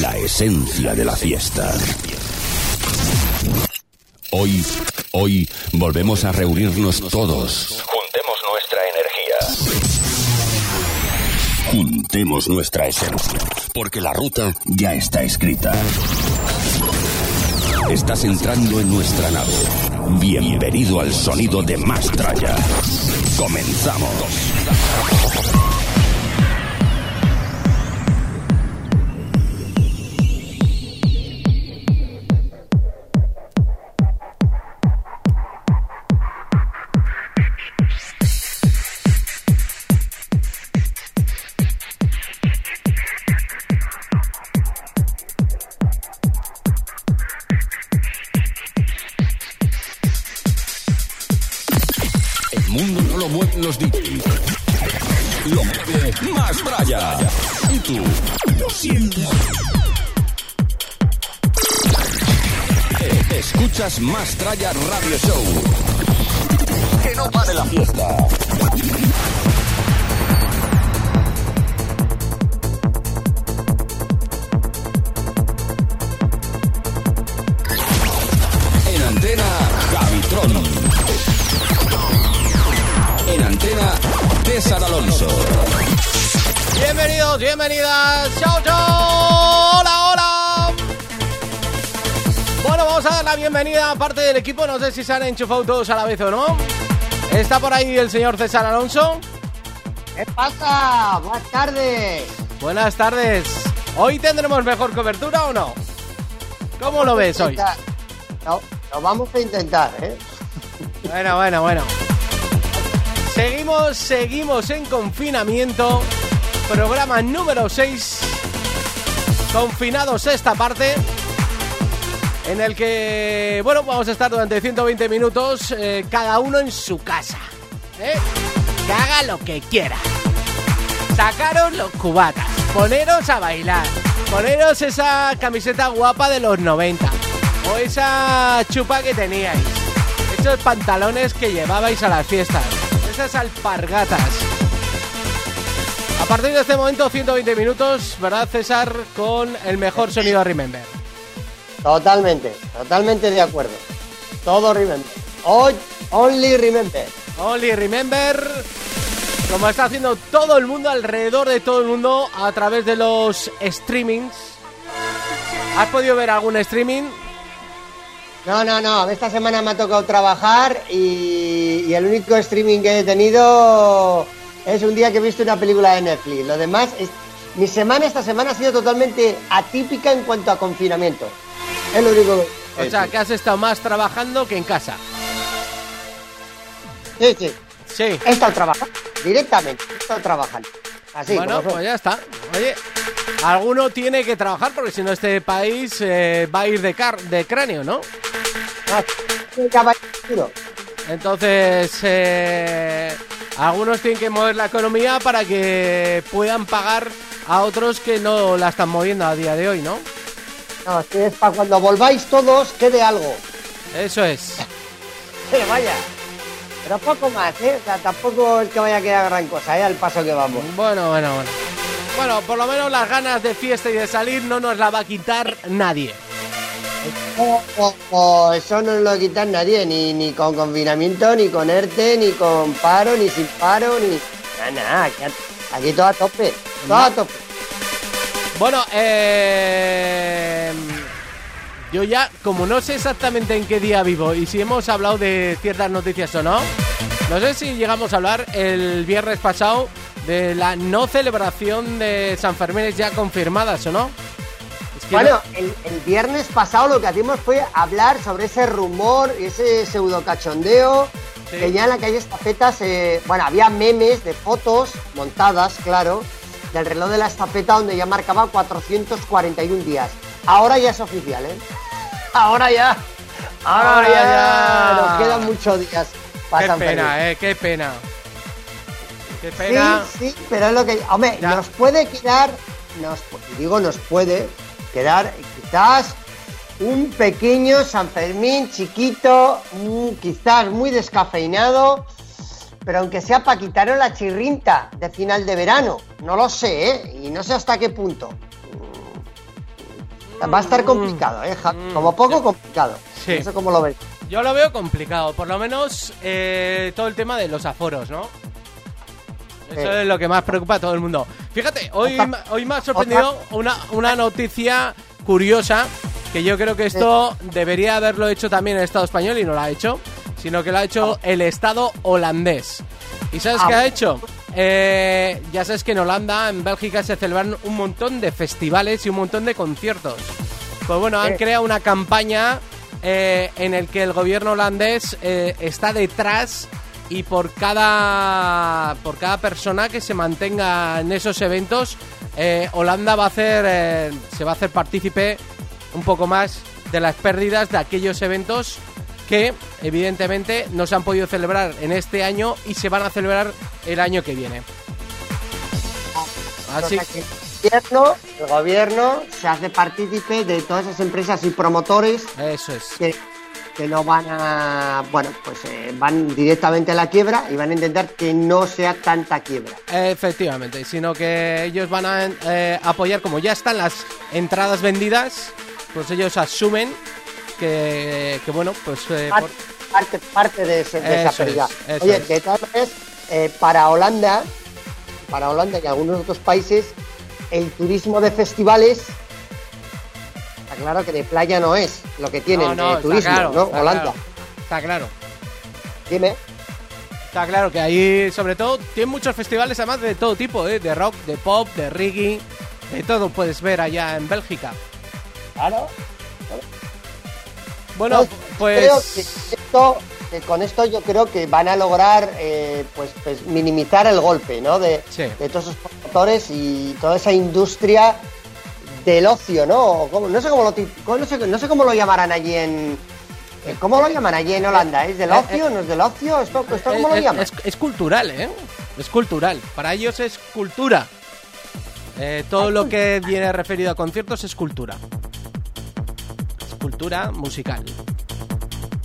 la esencia de la fiesta. Hoy, hoy volvemos a reunirnos todos. Juntemos nuestra energía. Juntemos nuestra esencia, porque la ruta ya está escrita. Estás entrando en nuestra nave. Bienvenido al sonido de Mastraya. Comenzamos. Sé si se han enchufado todos a la vez o no. Está por ahí el señor César Alonso. ¿Qué pasa? Buenas tardes. Buenas tardes. ¿Hoy tendremos mejor cobertura o no? ¿Cómo lo ves hoy? No, lo vamos a intentar, ¿eh? Bueno, bueno, bueno. Seguimos, seguimos en confinamiento. Programa número 6. Confinados esta parte. En el que, bueno, vamos a estar durante 120 minutos, eh, cada uno en su casa. ¿eh? Que haga lo que quiera. Sacaros los cubatas. Poneros a bailar. Poneros esa camiseta guapa de los 90. O esa chupa que teníais. Esos pantalones que llevabais a las fiestas. Esas alpargatas. A partir de este momento, 120 minutos, ¿verdad, César? Con el mejor sonido a Remember. Totalmente, totalmente de acuerdo. Todo remember. Hoy, only remember. Only Remember, como está haciendo todo el mundo, alrededor de todo el mundo, a través de los streamings. ¿Has podido ver algún streaming? No, no, no. Esta semana me ha tocado trabajar y, y el único streaming que he tenido es un día que he visto una película de Netflix. Lo demás, es, mi semana esta semana ha sido totalmente atípica en cuanto a confinamiento. Es lo único que... O sea, que has estado más trabajando que en casa. Sí, sí. Sí. He estado trabajando directamente. He estado trabajando. Así, bueno, pues ya está. Oye, alguno tiene que trabajar porque si no este país eh, va a ir de, car de cráneo, ¿no? Ah. Entonces, eh, algunos tienen que mover la economía para que puedan pagar a otros que no la están moviendo a día de hoy, ¿no? No, es para cuando volváis todos quede algo. Eso es. Que vaya. Pero poco más, ¿eh? O sea, tampoco es que vaya a quedar gran cosa, ¿eh? Al paso que vamos. Bueno, bueno, bueno. Bueno, por lo menos las ganas de fiesta y de salir no nos la va a quitar nadie. O- o- o eso no lo quita nadie, ni, ni con confinamiento, ni con ERTE, ni con paro, ni sin paro, ni... Nada, nada, aquí, aquí todo a tope, todo a tope. Bueno, eh, yo ya, como no sé exactamente en qué día vivo y si hemos hablado de ciertas noticias o no, no sé si llegamos a hablar el viernes pasado de la no celebración de San Fermín ya confirmadas o no. Es que Bueno, el, el viernes pasado lo que hacíamos fue hablar sobre ese rumor y ese pseudo cachondeo Sí. que ya en la calle Estafeta se... Bueno, había memes de fotos montadas, claro, del reloj de la estafeta donde ya marcaba 441 días. ahora ya es oficial, ¿eh? Ahora ya. Ahora, ya. Nos quedan muchos días. Qué pena, eh, qué pena. Qué pena. Sí, sí, pero es lo que. Hombre, nos puede quedar. Nos, digo, nos puede quedar quizás un pequeño San Fermín chiquito, mm, quizás muy descafeinado, pero aunque sea para quitaros la chirrinta de final de verano, no lo sé, ¿eh? Y no sé hasta qué punto. Va a estar complicado, ¿eh? Mm. Como poco complicado. Sí. No sé cómo lo ves. Yo lo veo complicado, por lo menos eh, todo el tema de los aforos, ¿no? Eso es lo que más preocupa a todo el mundo. Fíjate, hoy, hoy me ha sorprendido una, una noticia curiosa que yo creo que esto debería haberlo hecho también el Estado español y no lo ha hecho, sino que lo ha hecho el Estado holandés. ¿Y sabes ah. qué ha hecho? Eh, ya sabes que en Holanda, en Bélgica, se celebran un montón de festivales y un montón de conciertos. Pues bueno, han creado una campaña eh, en el que el gobierno holandés eh, está detrás y por cada por cada persona que se mantenga en esos eventos, Holanda va a hacer se va a hacer partícipe un poco más de las pérdidas de aquellos eventos que evidentemente no se han podido celebrar en este año y se van a celebrar el año que viene. Así que el gobierno, se hace partícipe de todas esas empresas y promotores Eso es. que, no van a, bueno, pues eh, van directamente a la quiebra y van a intentar que no sea tanta quiebra. Efectivamente, sino que ellos van a eh, apoyar, como ya están las entradas vendidas, pues ellos asumen que, bueno, pues... Eh, parte, parte, de, esa pérdida. Oye, de todas maneras, eh, para Holanda, para Holanda y algunos otros países, el turismo de festivales está claro que de playa no es lo que tienen de turismo, ¿no? Holanda. Está claro. Dime. Está claro que ahí, sobre todo, tienen muchos festivales además de todo tipo, ¿eh? de rock, de pop, de reggae, de todo puedes ver allá en Bélgica. Claro. Bueno, pues. Creo que, esto, con esto yo creo que van a lograr eh, pues, pues, minimizar el golpe ¿no? de, todos esos promotores y toda esa industria del ocio, ¿no? No sé cómo lo, no sé, no sé cómo lo llamarán allí en. Eh, ¿Cómo lo llaman allí en Holanda? ¿Es del eh, ocio? ¿No es del ocio? ¿Esto, cómo lo llaman? es, cultural, ¿eh? Es cultural. Para ellos es cultura. todo lo que viene referido a conciertos es cultura cultura musical.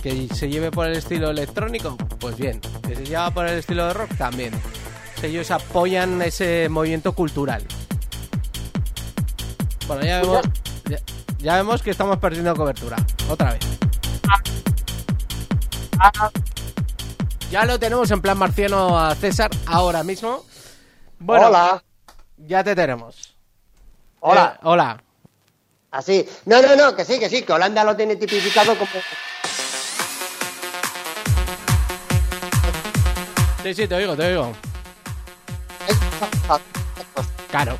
Que se lleve por el estilo electrónico, pues bien. Que se lleva por el estilo de rock, también. Ellos apoyan ese movimiento cultural. Bueno, ya vemos, ya, vemos que estamos perdiendo cobertura. Otra vez. Ya lo tenemos en plan marciano a César ahora mismo. Bueno, hola. Ya te tenemos. Hola. Eh, hola. Así. No, no, no, que sí, que sí, que Holanda lo tiene tipificado como. Sí, sí, te oigo, te oigo. Claro.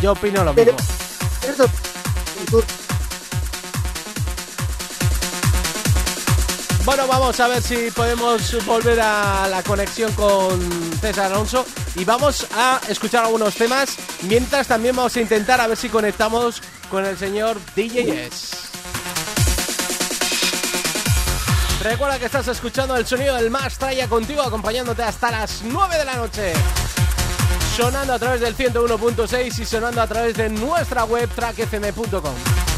Yo opino lo mismo. Bueno, vamos a ver si podemos volver a la conexión con César Alonso y vamos a escuchar algunos temas. Mientras también vamos a intentar a ver si conectamos con el señor DJS. Recuerda que estás escuchando el sonido del Más Traya contigo, acompañándote hasta las 9 de la noche. Sonando a través del 101.6 y sonando a través de nuestra web trackfm.com.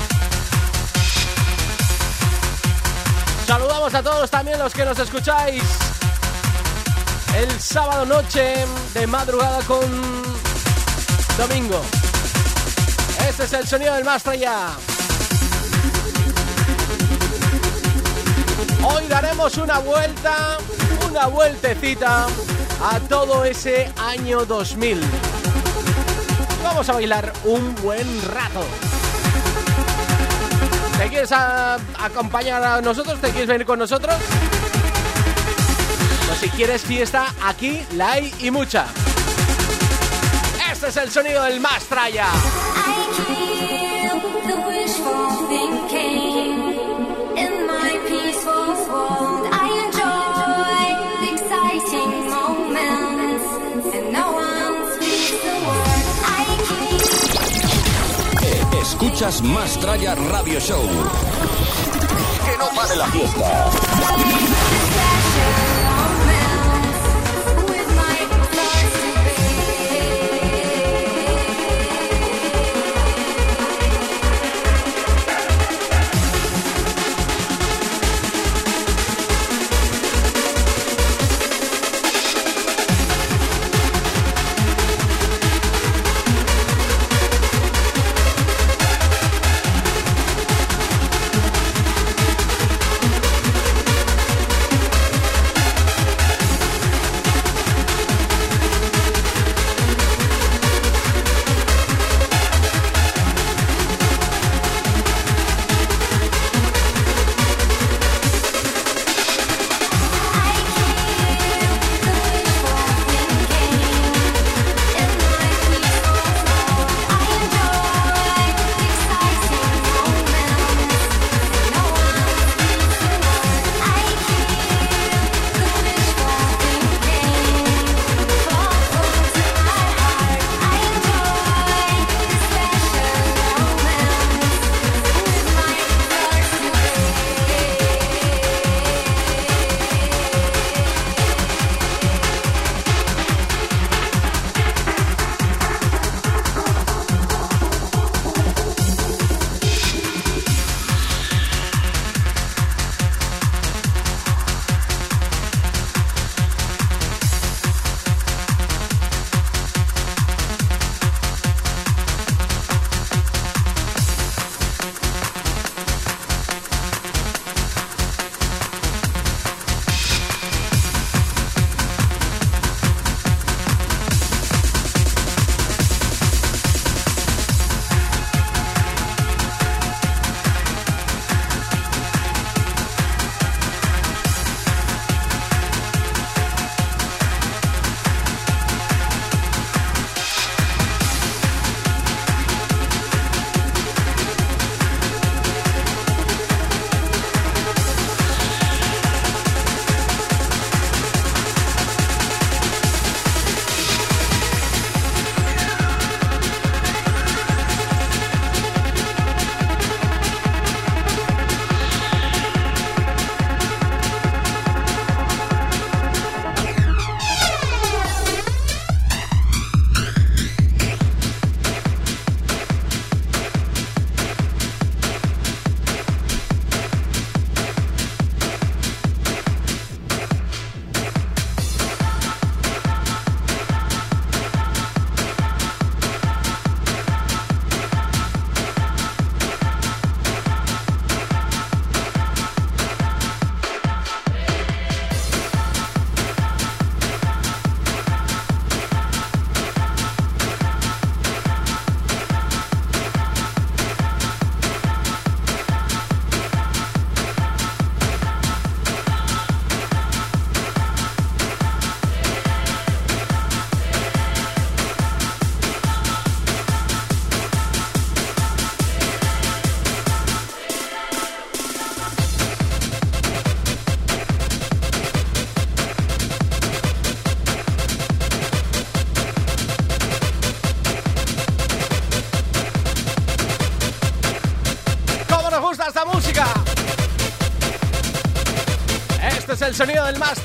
Saludamos a todos también los que nos escucháis el sábado noche de madrugada con domingo. Este es el sonido del Mastra ya. Hoy daremos una vuelta, una vueltecita a todo ese año 2000. Vamos a bailar un buen rato. ¿Te quieres acompañar a nosotros? ¿Te quieres venir con nosotros? Pues si quieres fiesta, aquí la hay y mucha. Este es el sonido del más Escuchas Más Traya Radio Show. Que no pare la fiesta.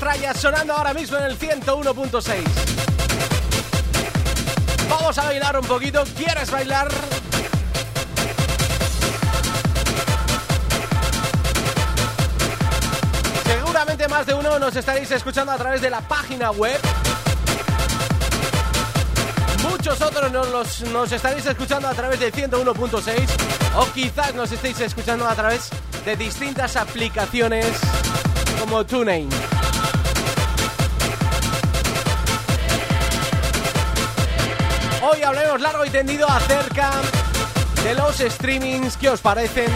Traya sonando ahora mismo en el 101.6. Vamos a bailar un poquito. ¿Quieres bailar? Seguramente más de uno nos estaréis escuchando a través de la página web. Muchos otros nos, nos estaréis escuchando a través del 101.6 o quizás nos estéis escuchando a través de distintas aplicaciones como TuneIn. Hoy hablemos largo y tendido acerca de los streamings. ¿Qué os parecen?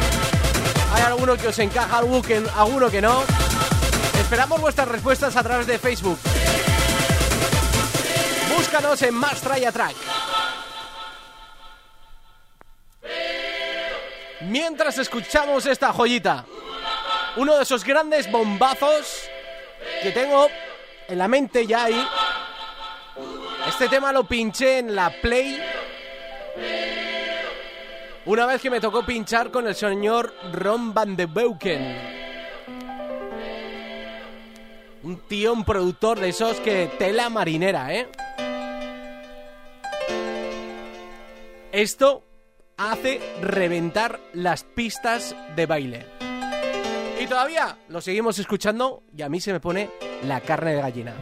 ¿Hay alguno que os encaja, alguno que no? Esperamos vuestras respuestas a través de Facebook. Búscanos en Más Track. Mientras escuchamos esta joyita uno de esos grandes bombazos que tengo en la mente ya ahí. Este tema lo pinché en la Play. Una vez que me tocó pinchar con el señor Ron Van de Beuken. Un tío, un productor de esos que tela marinera, ¿eh? Esto hace reventar las pistas de baile. Y todavía lo seguimos escuchando y a mí se me pone la carne de gallina.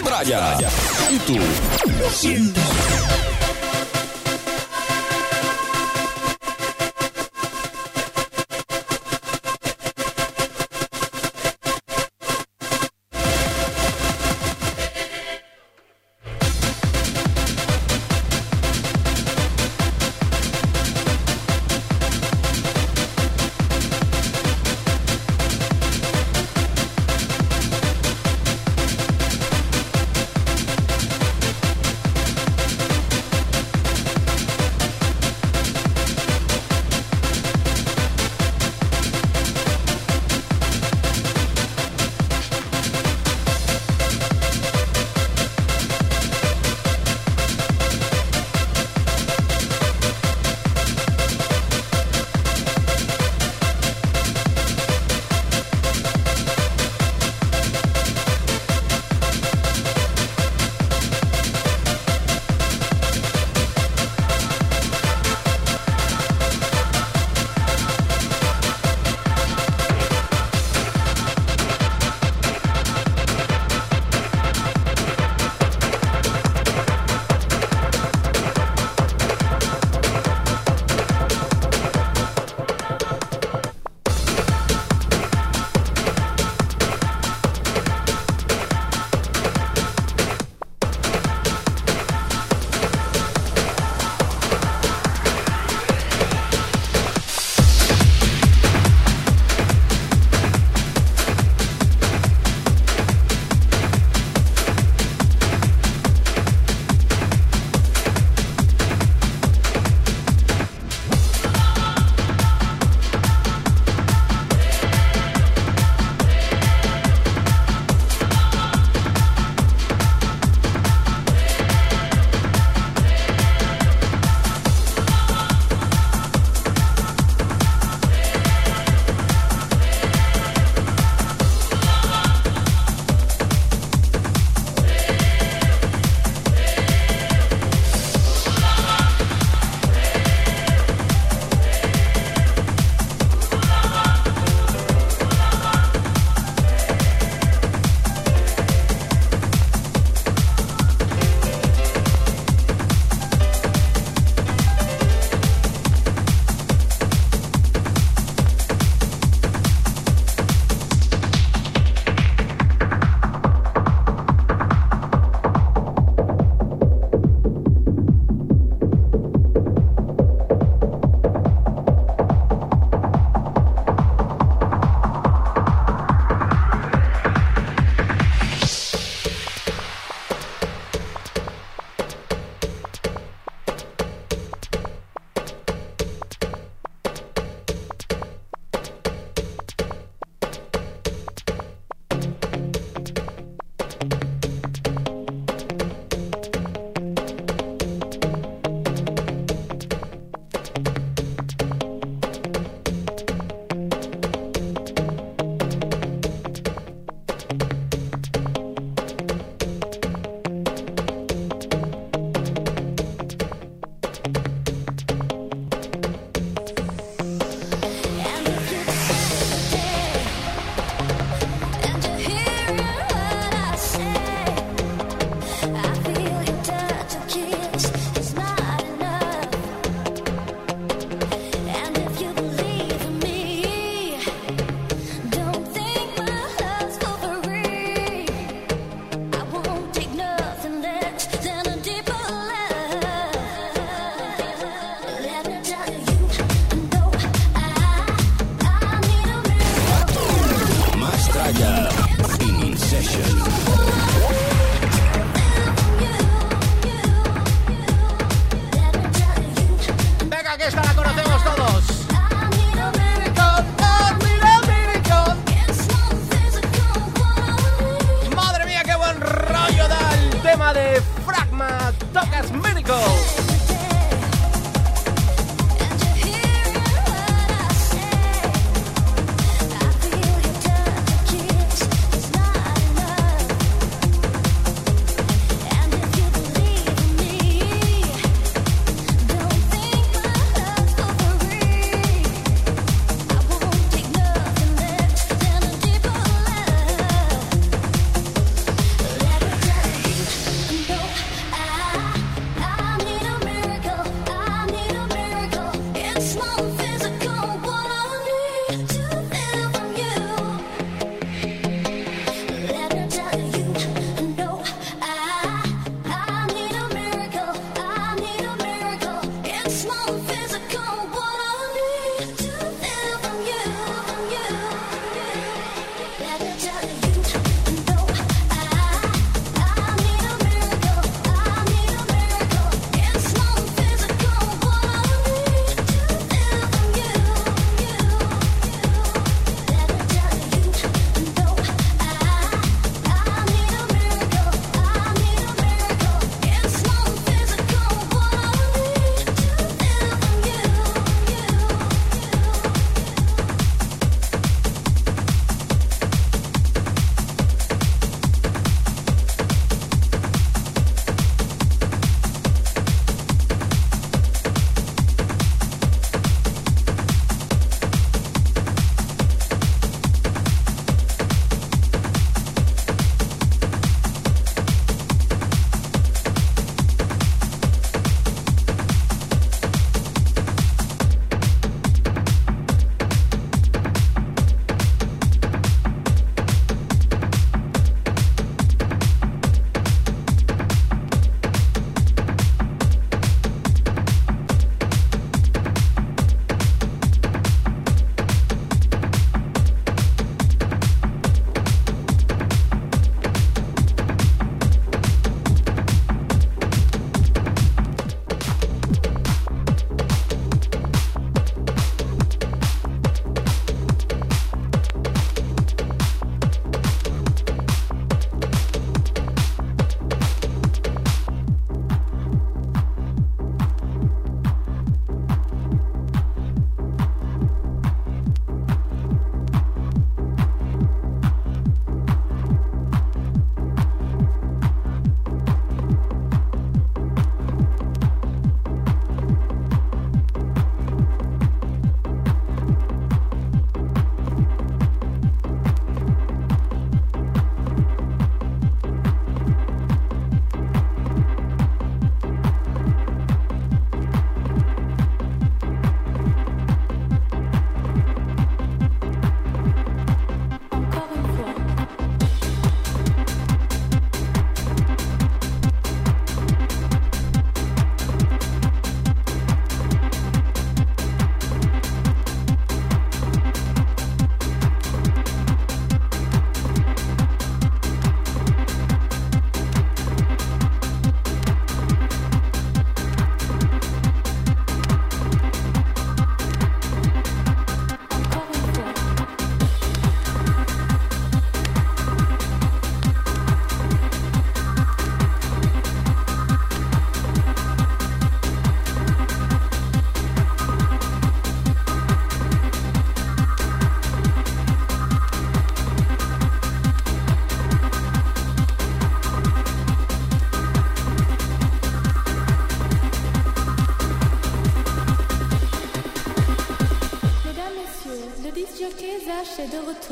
Mueve más Braya. Y.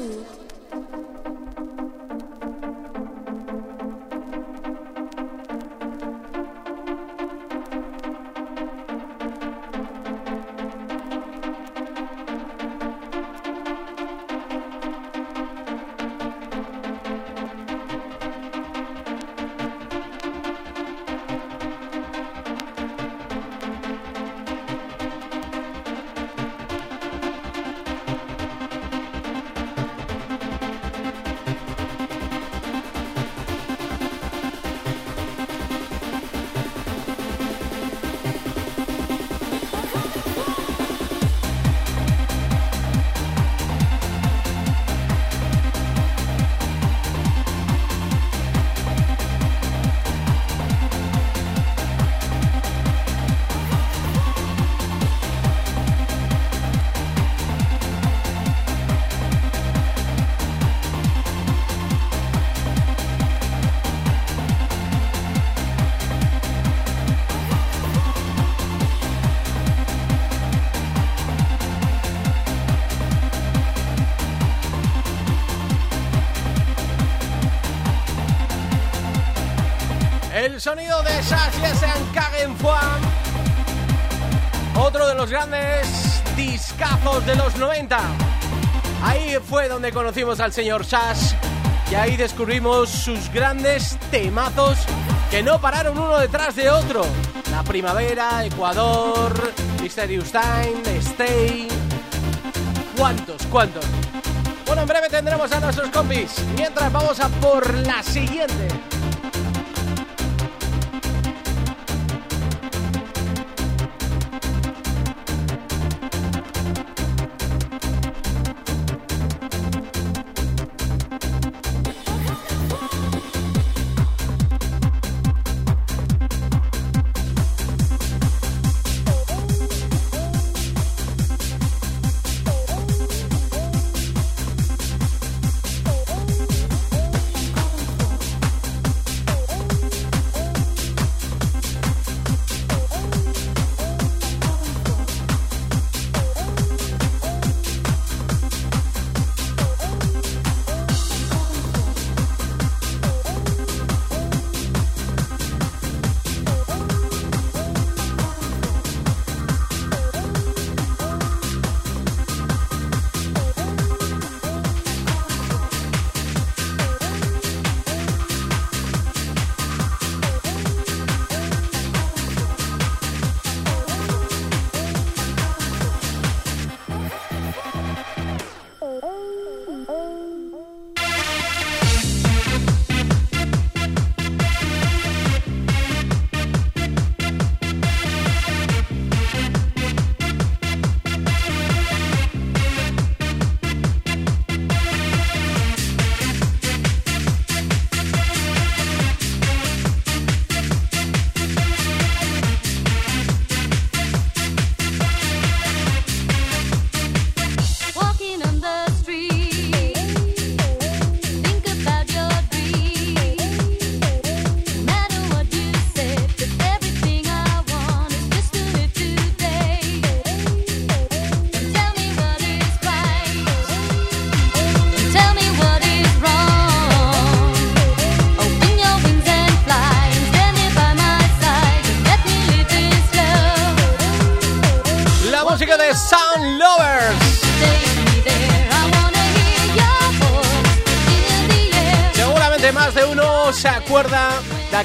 too. Sonido de Sasia Kagenfuan. Otro de los grandes discazos de los 90. Ahí fue donde conocimos al señor Sash y ahí descubrimos sus grandes temazos que no pararon uno detrás de otro. La Primavera, Ecuador, Mysterious Time, Stay. ¿Cuántos? ¿Cuántos? Bueno, en breve tendremos a nuestros compis. Mientras vamos a por la siguiente.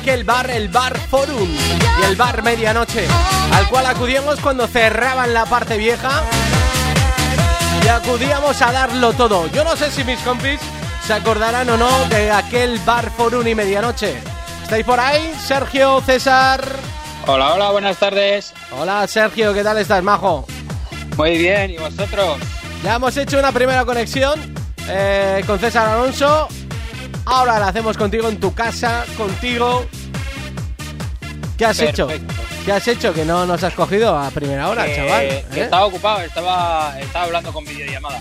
Aquel bar, el Bar Forum y el Bar Medianoche, al cual acudíamos cuando cerraban la parte vieja y acudíamos a darlo todo. Yo no sé si mis compis se acordarán o no de aquel Bar Forum y Medianoche. ¿Estáis por ahí? Sergio, César. Hola, hola, buenas tardes. Hola Sergio, ¿qué tal estás, Majo? Muy bien, ¿y vosotros? Ya hemos hecho una primera conexión eh, con César Alonso Ahora la hacemos contigo en tu casa, contigo. ¿Qué has hecho? ¿Qué has hecho que no nos has cogido a primera hora, chaval? ¿eh? estaba ocupado, estaba, estaba hablando con videollamada.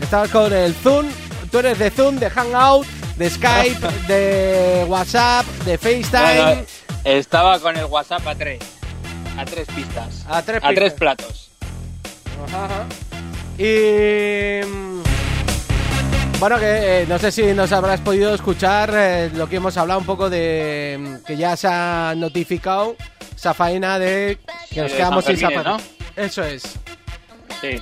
Estabas con el Zoom, tú eres de Zoom, de Hangout, de Skype, de WhatsApp, de FaceTime. estaba con el WhatsApp a tres, a tres pistas, a tres, a tres platos. Ajá. Y bueno, que eh, no sé si nos habrás podido escuchar eh, lo que hemos hablado un poco de mm, que ya se ha notificado esa faena de que nos quedamos sin zapatos. Eso es. Sí.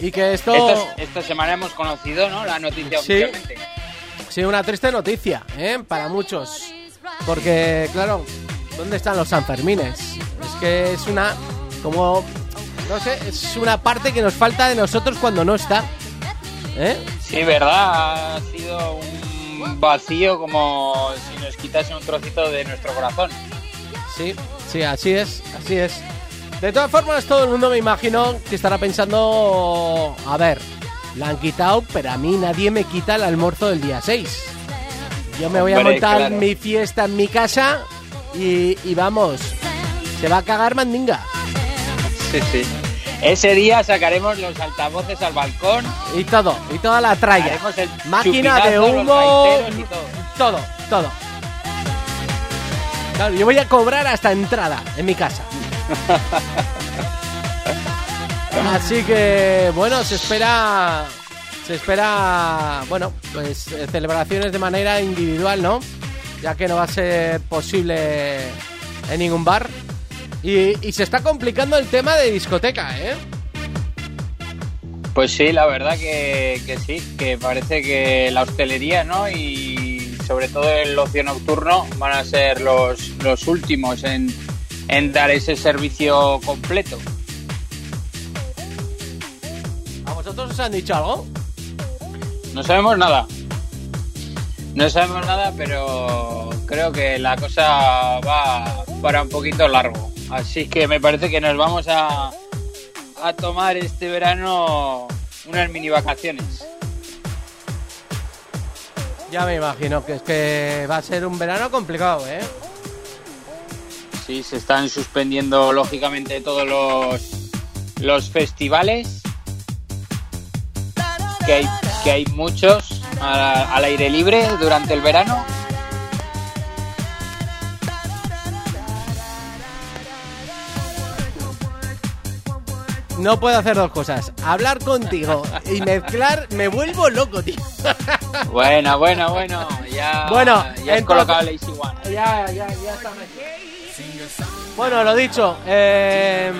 Y que esto... Esta, semana hemos conocido, ¿no? La noticia sí. oficialmente. Sí, una triste noticia, ¿eh? Para muchos. Porque, claro, ¿dónde están los Sanfermines? Es que es una... Como... No sé, es una parte que nos falta de nosotros cuando no está. ¿Eh? Sí, verdad, ha sido un vacío como si nos quitase un trocito de nuestro corazón. Sí, sí, así es, así es. De todas formas, todo el mundo me imagino que estará pensando, a ver, la han quitado, pero a mí nadie me quita el almuerzo del día 6. Yo me voy a montar mi fiesta en mi casa y, y vamos, se va a cagar mandinga. Sí, sí. Ese día sacaremos los altavoces al balcón. Y todo, y toda la tralla. Máquina de humo. Todo. todo, Claro, yo voy a cobrar hasta entrada en mi casa. Así que, bueno, se espera. Se espera, bueno, pues eh, celebraciones de manera individual, ¿no? ya que no va a ser posible en ningún bar. Y, y se está complicando el tema de discoteca, ¿eh? Pues sí, la verdad que, que sí, que parece que la hostelería, ¿no? Y sobre todo el ocio nocturno van a ser los, los últimos en, en dar ese servicio completo. ¿A vosotros os han dicho algo? No sabemos nada. No sabemos nada, pero creo que la cosa va para un poquito largo. Así que me parece que nos vamos a, a tomar este verano unas mini vacaciones. Ya me imagino que es que va a ser un verano complicado, ¿eh? Sí, se están suspendiendo lógicamente todos los, los festivales, que hay, que hay muchos a- al aire libre durante el verano. No puedo hacer dos cosas. Hablar contigo y mezclar, me vuelvo loco, tío. Bueno, bueno, bueno, ya, Bueno, ya entonces- colocado Lazy One. Ya, ya, ya está. Bueno, lo dicho. eh,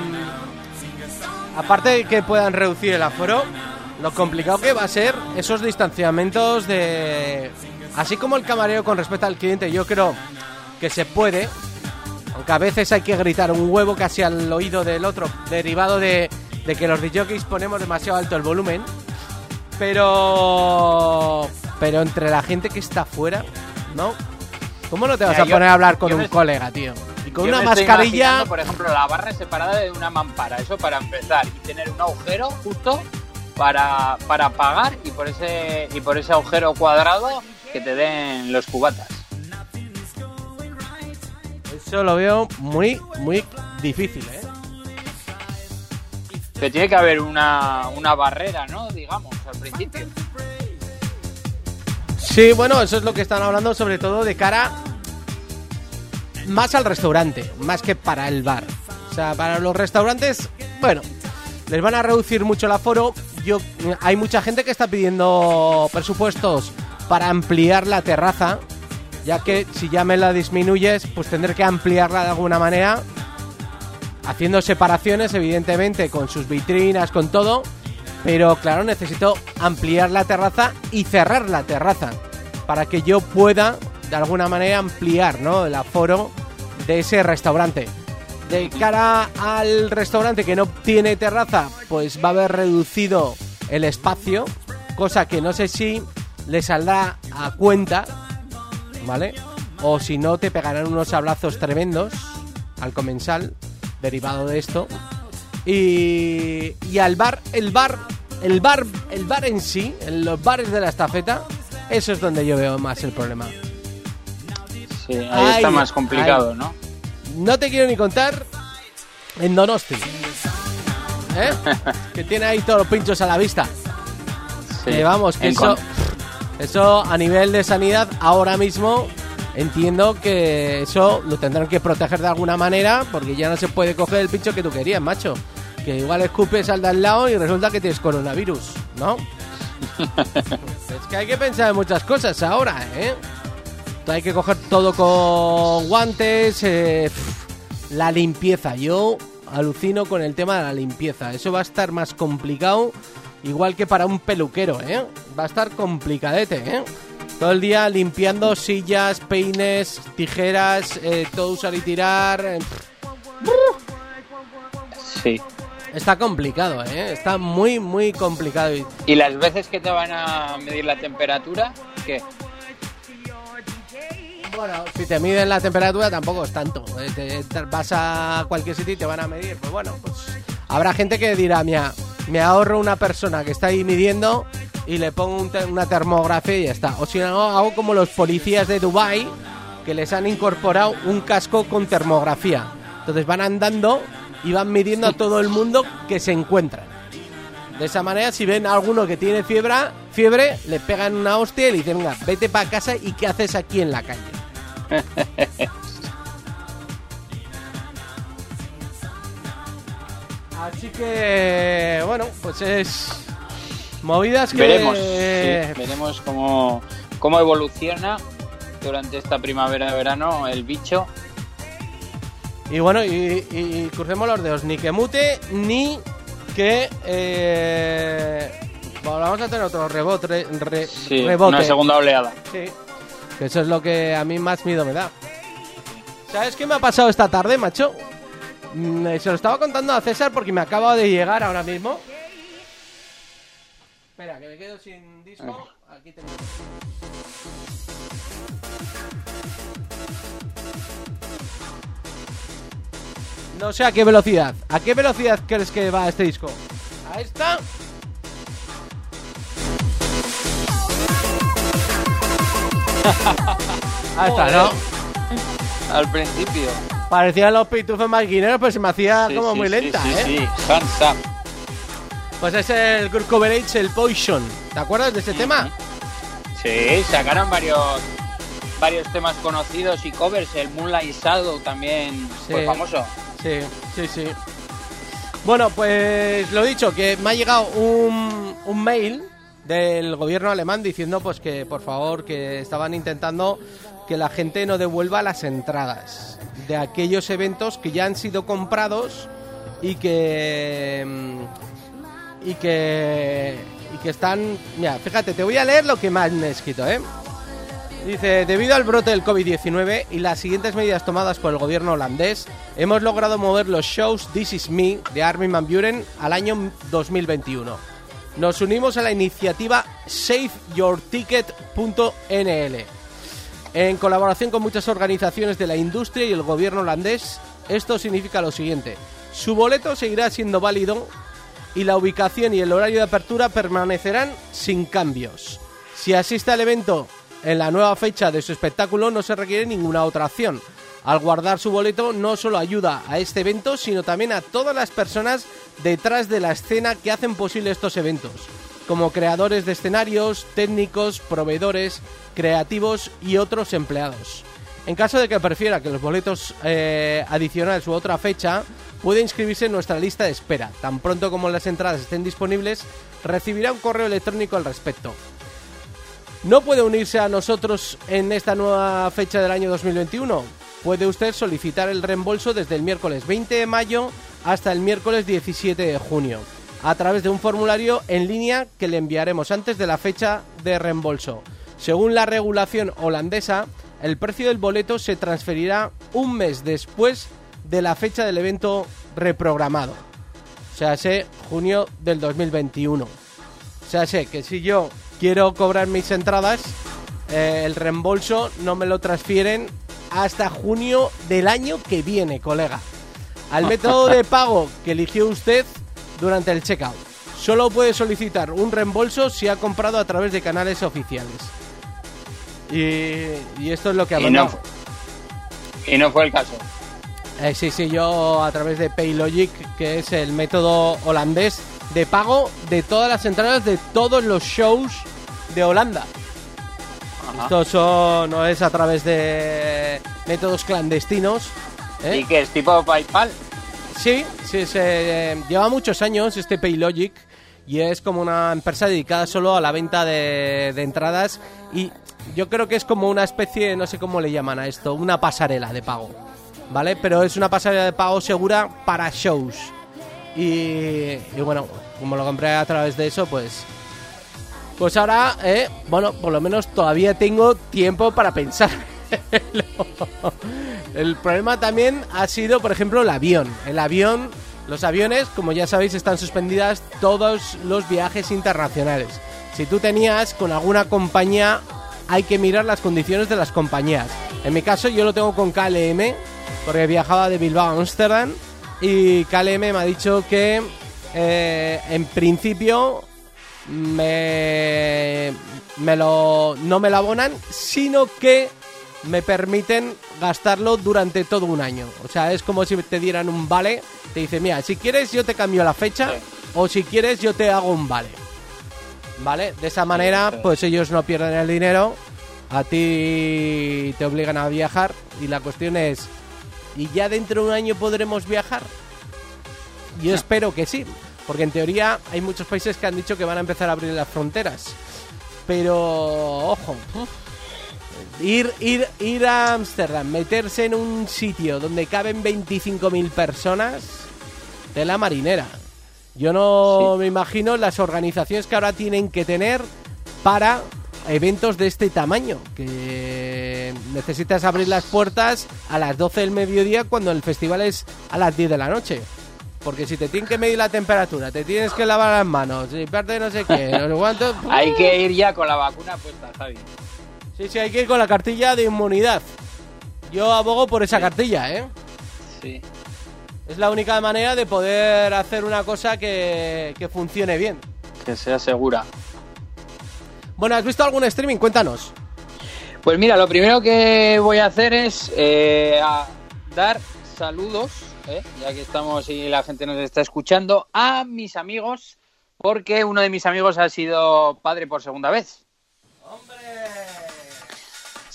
aparte de que puedan reducir el aforo, lo complicado que va a ser esos distanciamientos de... Así como el camarero con respecto al cliente, yo creo que se puede, aunque a veces hay que gritar un huevo casi al oído del otro, derivado de, de que los DJs ponemos demasiado alto el volumen. Pero... Pero entre la gente que está afuera, ¿no? ¿Cómo no te vas Mira, a yo- poner a hablar con un me- colega, tío? Y con una mascarilla... por ejemplo, la barra separada de una mampara, eso para empezar, y tener un agujero justo para, para pagar y por ese y por ese agujero cuadrado que te den los cubatas. Eso lo veo muy, muy difícil, ¿eh? Que tiene que haber una, una barrera, ¿no? Digamos, al principio. Sí, bueno, eso es lo que están hablando sobre todo de cara más al restaurante, más que para el bar. O sea, para los restaurantes, bueno, les van a reducir mucho el aforo. Yo, hay mucha gente que está pidiendo presupuestos para ampliar la terraza, ya que si ya me la disminuyes, pues tendré que ampliarla de alguna manera, haciendo separaciones, evidentemente, con sus vitrinas, con todo. Pero claro, necesito ampliar la terraza y cerrar la terraza para que yo pueda de alguna manera ampliar ¿no? el aforo de ese restaurante. De cara al restaurante que no tiene terraza, pues va a haber reducido el espacio, cosa que no sé si le saldrá a cuenta, ¿vale? O si no, te pegarán unos sablazos tremendos al comensal, derivado de esto. Y, y al bar, el bar, el bar, el bar en sí, en los bares de la estafeta, eso es donde yo veo más el problema. Sí, ahí está más complicado. ¿no? No te quiero ni contar en Donosti. ¿Eh? que tiene ahí todos los pinchos a la vista. Sí. Que vamos, que eso, eso a nivel de sanidad ahora mismo entiendo que eso lo tendrán que proteger de alguna manera porque ya no se puede coger el pincho que tú querías, macho. Que igual escupes al de al lado y resulta que tienes coronavirus, ¿no? es que hay que pensar en muchas cosas ahora, ¿eh? Hay que coger todo con guantes, eh, la limpieza. Yo alucino con el tema de la limpieza. Eso va a estar más complicado, igual que para un peluquero, ¿eh? Va a estar complicadete, ¿eh? Todo el día limpiando sillas, peines, tijeras, eh, todo usar y tirar. eh, Sí. Está complicado, ¿eh? Está muy, muy complicado. Y- ¿Y las veces que te van a medir la temperatura? ¿Qué? Bueno, si te miden la temperatura tampoco es tanto. Eh, te vas a cualquier sitio y te van a medir. Pues bueno, pues habrá gente que dirá, mira, me ahorro una persona que está ahí midiendo y le pongo una termografía y ya está. O si no, hago como los policías de Dubai que les han incorporado un casco con termografía. Entonces van andando y van midiendo a todo el mundo que se encuentran. De esa manera, si ven a alguno que tiene fiebre, fiebre, le pegan una hostia y le dicen, venga, vete para casa y ¿qué haces aquí en la calle? Así que, bueno, pues es movidas que... Veremos, sí, veremos cómo, cómo evoluciona durante esta primavera-verano, el bicho. Y bueno, y, y crucemos los dedos, ni que mute, ni que... Eh, vamos a tener otro rebote. Re, Sí, rebote. una segunda oleada. Sí. Eso es lo que a mí más miedo me da. ¿Sabes qué me ha pasado esta tarde, macho? Mm, eh, Se lo estaba contando a César porque me acaba de llegar ahora mismo. Espera, que me quedo sin disco. Aquí tengo. No sé a qué velocidad. ¿A qué velocidad crees que va este disco? ¿A esta? A esta, ¿no? Al principio. Parecían los pitufos maquineros, pero se me hacía Sí, como sí, muy sí, lenta, sí, ¿eh? Sí, Hands up. Pues es el Coverage, el Poison. ¿Te acuerdas de ese tema? Sí, sacaron varios varios temas conocidos y covers. El Moonlight Shadow también fue Sí. famoso. Sí, sí, sí. Bueno, pues lo dicho, que me ha llegado un, un mail del gobierno alemán diciendo pues que por favor que estaban intentando que la gente no devuelva las entradas de aquellos eventos que ya han sido comprados y que mm, y que y que están mira fíjate te voy a leer lo que me han escrito eh Dice, debido al brote del COVID-19 y las siguientes medidas tomadas por el gobierno holandés, hemos logrado mover los shows This Is Me de Armin van Buren al año 2021. Nos unimos a la iniciativa SaveYourTicket.nl. En colaboración con muchas organizaciones de la industria y el gobierno holandés, esto significa lo siguiente. Su boleto seguirá siendo válido y la ubicación y el horario de apertura permanecerán sin cambios. Si asiste al evento en la nueva fecha de su espectáculo no se requiere ninguna otra acción. Al guardar su boleto no solo ayuda a este evento, sino también a todas las personas detrás de la escena que hacen posible estos eventos, como creadores de escenarios, técnicos, proveedores, creativos y otros empleados. En caso de que prefiera que los boletos eh, adicionales u otra fecha, puede inscribirse en nuestra lista de espera. Tan pronto como las entradas estén disponibles, recibirá un correo electrónico al respecto. ¿No puede unirse a nosotros en esta nueva fecha del año 2021? Puede usted solicitar el reembolso desde el miércoles 20 de mayo hasta el miércoles 17 de junio, a través de un formulario en línea que le enviaremos antes de la fecha de reembolso. Según la regulación holandesa, el precio del boleto se transferirá un mes después de la fecha del evento reprogramado. O sea, sé junio del 2021. O sea, sé que si yo quiero cobrar mis entradas, eh, el reembolso no me lo transfieren hasta junio del año que viene, colega. Al método de pago que eligió usted durante el checkout. Solo puede solicitar un reembolso si ha comprado a través de canales oficiales. Y, y esto es lo que ha Y no, y no fue el caso. Eh, sí, sí, yo a través de Paylogic, que es el método holandés de pago de todas las entradas de todos los shows de Holanda. Ajá. Esto son- no es a través de métodos clandestinos. ¿eh? ¿Y que es tipo PayPal? Sí, sí, se eh, lleva muchos años este Paylogic y es como una empresa dedicada solo a la venta de, de entradas y yo creo que es como una especie, no sé cómo le llaman a esto, una pasarela de pago, ¿vale? Pero es una pasarela de pago segura para shows y, y bueno, como lo compré a través de eso, pues... Pues ahora, eh, bueno, por lo menos todavía tengo tiempo para pensar. El problema también ha sido, por ejemplo, el avión. El avión, los aviones, como ya sabéis, están suspendidas todos los viajes internacionales. Si tú tenías con alguna compañía, hay que mirar las condiciones de las compañías. En mi caso, yo lo tengo con KLM, porque viajaba de Bilbao a Ámsterdam y KLM me ha dicho que, eh, en principio, me, me lo, no me lo abonan, sino que me permiten gastarlo durante todo un año. O sea, es como si te dieran un vale. Te dice, mira, si quieres yo te cambio la fecha o si quieres yo te hago un vale. ¿Vale? De esa manera, pues ellos no pierden el dinero. A ti te obligan a viajar. Y la cuestión es, ¿y ya dentro de un año podremos viajar? Yo espero que sí. Porque en teoría hay muchos países que han dicho que van a empezar a abrir las fronteras. Pero, ojo, Ir, ir, ir a Ámsterdam, meterse en un sitio donde caben 25.000 personas de la marinera. Yo no me imagino las organizaciones que ahora tienen que tener para eventos de este tamaño, que necesitas abrir las puertas a las 12 del mediodía cuando el festival es a las 10 de la noche. Porque si te tienen que medir la temperatura, te tienes que lavar las manos, y parte no sé qué, no sé cuánto. Hay que ir ya con la vacuna puesta, Javi. Sí, sí, hay que ir con la cartilla de inmunidad. Yo abogo por esa cartilla, ¿eh? Sí. Es la única manera de poder hacer una cosa que, que funcione bien. Que sea segura. Bueno, ¿has visto algún streaming? Cuéntanos. Pues mira, lo primero que voy a hacer es eh, a dar saludos, eh, ya que estamos y la gente nos está escuchando, a mis amigos, porque uno de mis amigos ha sido padre por segunda vez.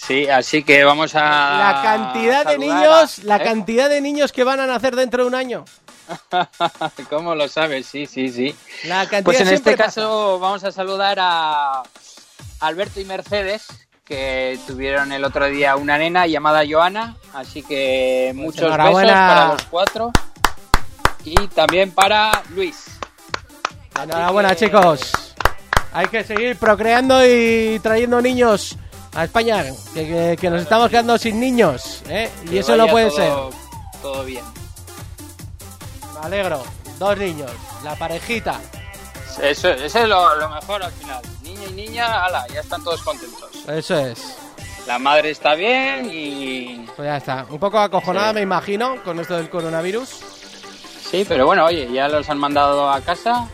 Sí, así que vamos a. La cantidad de niños, a- la ¿eh? cantidad de niños que van a nacer dentro de un año. ¿Cómo lo sabes? Sí, sí, sí. La cantidad Pues en este pasa. caso vamos a saludar a Alberto y Mercedes, que tuvieron el otro día una nena llamada Joana, así que muchos besos Pues para los cuatro y también para Luis. Enhorabuena, que- chicos. Hay que seguir procreando y trayendo niños a España, que, que- que nos estamos quedando sin niños, ¿eh? Y eso no puede todo- Todo bien. ser. Me alegro. Dos niños, la parejita. Eso, eso es lo, lo mejor al final. Niño y niña, ala, ya están todos contentos. Eso es. La madre está bien y... Pues ya está. Un poco acojonada, Sí. me imagino, con esto del coronavirus. Sí, pero bueno, oye, ya los han mandado a casa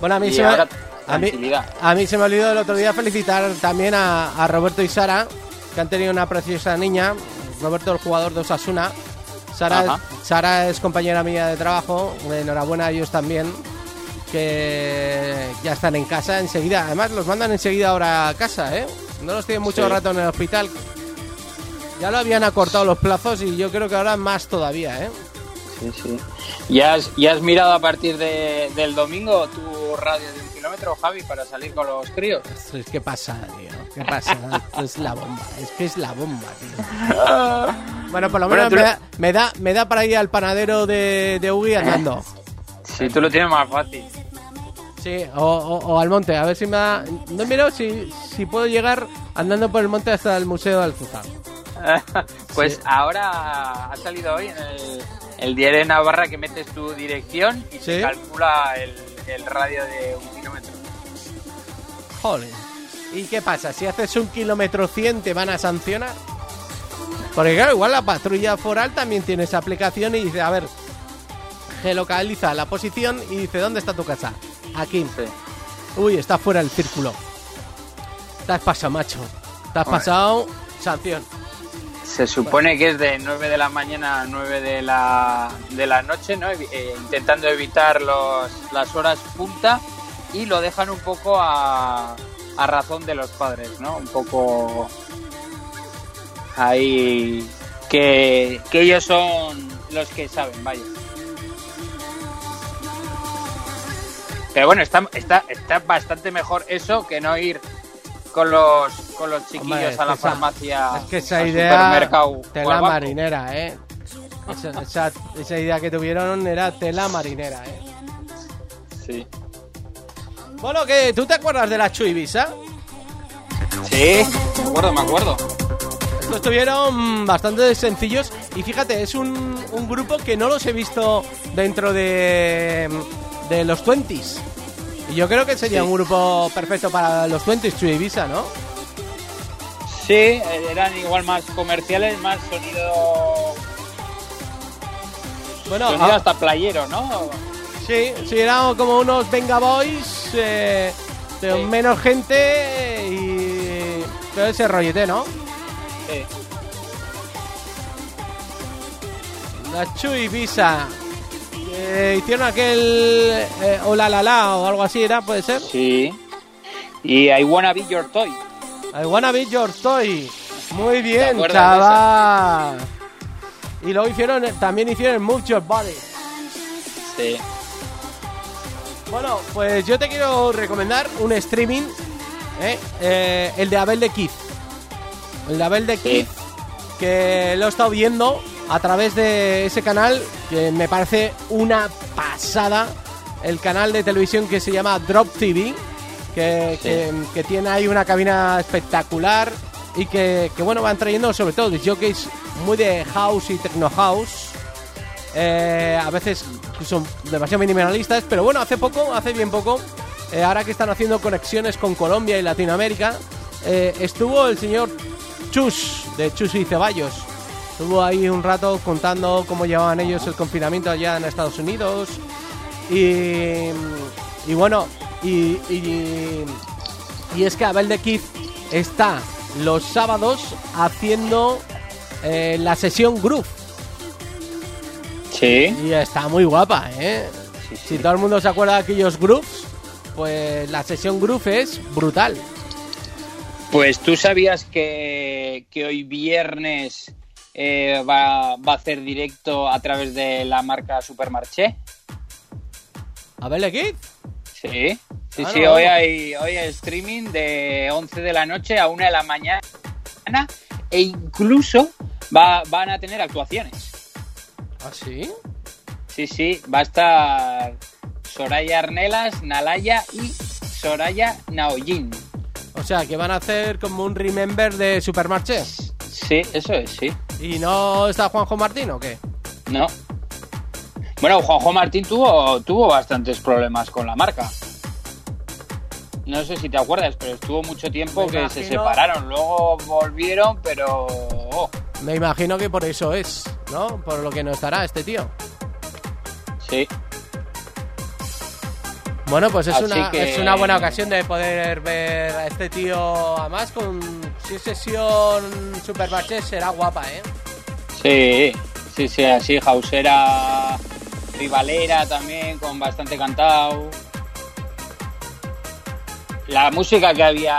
Bueno, a mí, y se me, ahora a, mí, a mí se me olvidó el otro día felicitar también a, a Roberto y Sara, que han tenido una preciosa niña. Roberto, el jugador de Osasuna. Sara. Sara es compañera mía de trabajo. Enhorabuena a ellos también, que ya están en casa enseguida. Además, los mandan enseguida ahora a casa, ¿eh? No los tienen mucho Sí. rato en el hospital. Ya lo habían acortado los plazos y yo creo que ahora más todavía, ¿eh? Sí, sí. ¿Ya has, ya has mirado a partir de- del domingo tu radio de un kilómetro, Javi, para salir con los críos? Es- ¿Qué pasa, tío? ¿Qué pasa? Esto es la bomba. Es que es la bomba, tío. Bueno, por lo menos me lo- da, me, da, me da para ir al panadero de, de Ugi andando. Sí, tú lo tienes más fácil. Sí, o, o- o al monte. A ver si me da... No miro si, si puedo llegar andando por el monte hasta el Museo de Alcuzar. pues Sí. ahora ha salido hoy en el, el diario de Navarra que metes tu dirección y Sí. te calcula el, el radio de un kilómetro. Joder. ¿Y qué pasa? Si haces un kilómetro 100 te van a sancionar. Porque claro, igual la patrulla foral también tiene esa aplicación y dice, a ver, geolocaliza la posición y dice, ¿dónde está tu casa? Aquí. Sí. Uy, está fuera del círculo. Te has pasado, macho. Te has Hombre. pasado, sanción. Se supone que es de 9 de la mañana a 9 de la, de la noche, ¿no? Eh, intentando evitar los, las horas punta y lo dejan un poco a, a razón de los padres, ¿no? Un poco ahí que, que ellos son los que saben, vaya. Pero bueno, está, está, está bastante mejor eso que no ir con los, con los chiquillos Hombre, a la esa- farmacia. Es que esa idea tela marinera, ¿eh? Esa, esa- esa idea que tuvieron era tela marinera, ¿eh? Sí. Bueno, que ¿tú te acuerdas de la Chuivisa? Sí, me acuerdo, me acuerdo. Estos estuvieron bastante sencillos y fíjate, es un, un grupo que no los he visto dentro de, de los 20s. Y yo creo que sería Sí. un grupo perfecto para los 20s, Chuivisa, ¿no? Sí, eran igual más comerciales, más sonido, Bueno, sonido ah, hasta playero, ¿no? sí, sí, eran como unos Venga Boys, eh, de Sí. menos gente y todo ese rollete, ¿no? Sí. La Chuivisa. Eh, hicieron aquel eh, Hola la la o algo así, ¿era? ¿Puede ser? Sí. Y I Wanna Be Your Toy. I wanna be your toy. Muy bien, chaval. Y luego hicieron, también hicieron Move Your Body. Sí. Bueno, pues yo te quiero recomendar un streaming, ¿eh? Eh, el de Abel de Keith. el de Abel de Sí. Kid, que lo he estado viendo a través de ese canal, que me parece una pasada. El canal de televisión que se llama Drop TV, que, Sí. que- que tiene ahí una cabina espectacular y que, que, bueno, van trayendo sobre todo jockeys muy de house y techno house. Eh, a veces son demasiado minimalistas, pero bueno, hace poco, hace bien poco, eh, ahora que están haciendo conexiones con Colombia y Latinoamérica, eh, estuvo el señor Chus, de Chus y Ceballos. Estuvo ahí un rato contando cómo llevaban ellos el confinamiento allá en Estados Unidos. Y, y bueno, y, y, y es que Abel de Kid está los sábados haciendo eh, la sesión Groove. Sí. Y está muy guapa, ¿eh? Sí, sí. Si todo el mundo se acuerda de aquellos grooves, pues la sesión groove es brutal. Pues tú sabías que, que hoy viernes eh, va, va a hacer directo a través de la marca Supermarché. A verle Kid. Sí, sí, Ah, sí, no, hoy no. hay, hoy hay streaming de 11 de la noche a 1 de la mañana e incluso va, van a tener actuaciones. ¿Ah, sí? Sí, sí, va a estar Soraya Arnelas, Nalaya y Soraya Naoyin. O sea, que van a hacer como un remember de Supermarché. Sí, eso es, sí. ¿Y no está Juanjo Martín o qué? No. Bueno, Juanjo Martín tuvo, tuvo bastantes problemas con la marca. No sé si te acuerdas, pero estuvo mucho tiempo Me que se separaron. Luego volvieron, pero... oh, Me imagino que por eso es, ¿no? Por lo que no estará este tío. sí. Bueno, pues es Así una, que- es una buena ocasión de poder ver a este tío, además con es sesión Supermarché será guapa, ¿eh? Sí, sí, sí, así, Hausera, Rivalera también, con bastante cantado. La música que había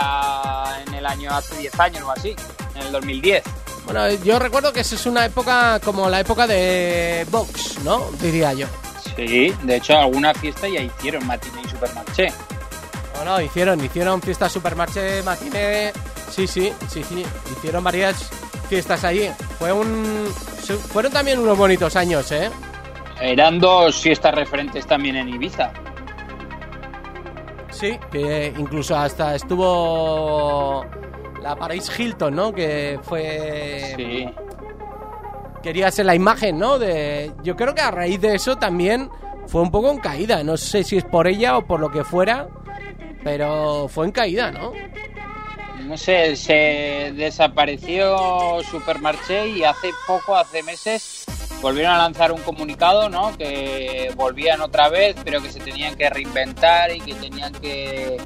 en el año hace 10 años o así, en el 2010. Bueno, yo recuerdo que esa es una época como la época de Vox, ¿no? Diría yo. Sí, de hecho alguna fiesta ya hicieron Matiné y Supermarché. Bueno, hicieron, hicieron fiestas Supermarché, matiné, sí, sí, sí, sí, hicieron varias fiestas allí. Fue un, fueron también unos bonitos años, ¿eh? Eran dos fiestas referentes también en Ibiza. Sí, que incluso hasta estuvo la Paris Hilton, ¿no? Que fue Sí, quería ser la imagen, ¿no? De, yo creo que a raíz de eso también fue un poco en caída. No sé si es por ella o por lo que fuera, pero fue en caída, ¿no? no sé, se desapareció Supermarché y hace poco, hace meses, volvieron a lanzar un comunicado, ¿no? Que volvían otra vez, pero que se tenían que reinventar y que tenían que,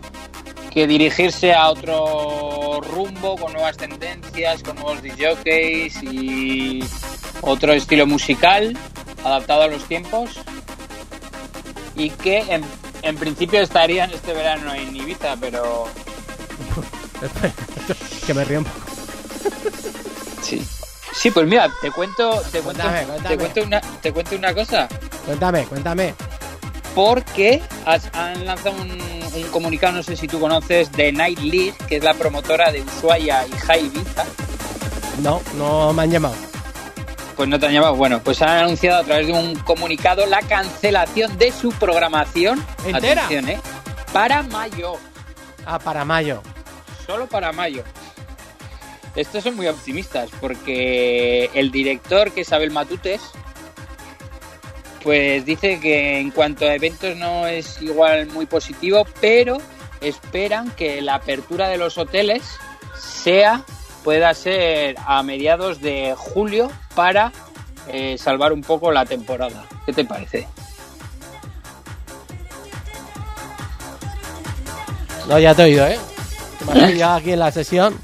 que dirigirse a otro rumbo, con nuevas tendencias, con nuevos DJs y otro estilo musical adaptado a los tiempos. Y que en, en principio estarían este verano en Ibiza, pero que me río un poco. Sí. Sí, pues mira, te cuento, te cuento, Cuéntame, cuéntame. te cuento una, te cuento una cosa. Cuéntame, cuéntame. Porque has- han lanzado un, un comunicado, no sé si tú conoces, de Night League, que es la promotora de Ushuaia y Ibiza. No, no me han llamado. Pues no te han llamado. Bueno, pues han anunciado a través de un comunicado la cancelación de su programación. ¿Entera? Atención, ¿eh? Para mayo. Ah, para mayo. Solo para mayo. Estos son muy optimistas porque el director, que es Abel Matutes, pues dice que en cuanto a eventos no es igual muy positivo, pero esperan que la apertura de los hoteles sea pueda ser a mediados de julio para eh, salvar un poco la temporada. ¿Qué te parece? No, ya te he oído, ¿eh? Me has pillado aquí en la sesión.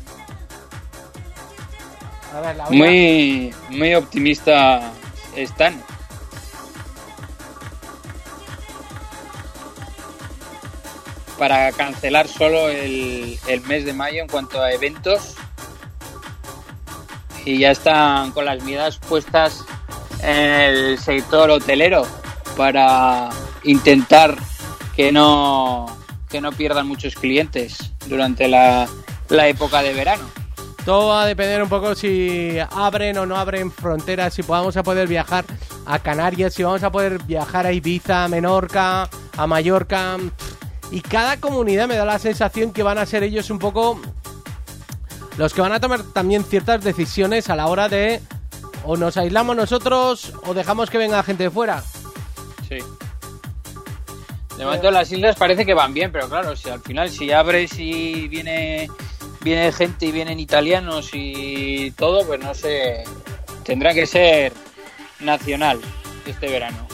A ver, la voy a- Muy, muy optimista están. Para cancelar solo el, mes de mayo en cuanto a eventos. Y ya están con las miradas puestas en el sector hotelero para intentar que no, que no pierdan muchos clientes durante la, la época de verano. Todo va a depender un poco si abren o no abren fronteras, si vamos a poder viajar a Canarias, si vamos a poder viajar a Ibiza, a Menorca, a Mallorca. Y cada comunidad me da la sensación que van a ser ellos un poco los que van a tomar también ciertas decisiones a la hora de o nos aislamos nosotros o dejamos que venga gente de fuera. Sí. De momento las islas parece que van bien, pero claro, si al final si abres y viene viene gente y vienen italianos y todo, pues no sé, tendrá que ser nacional este verano.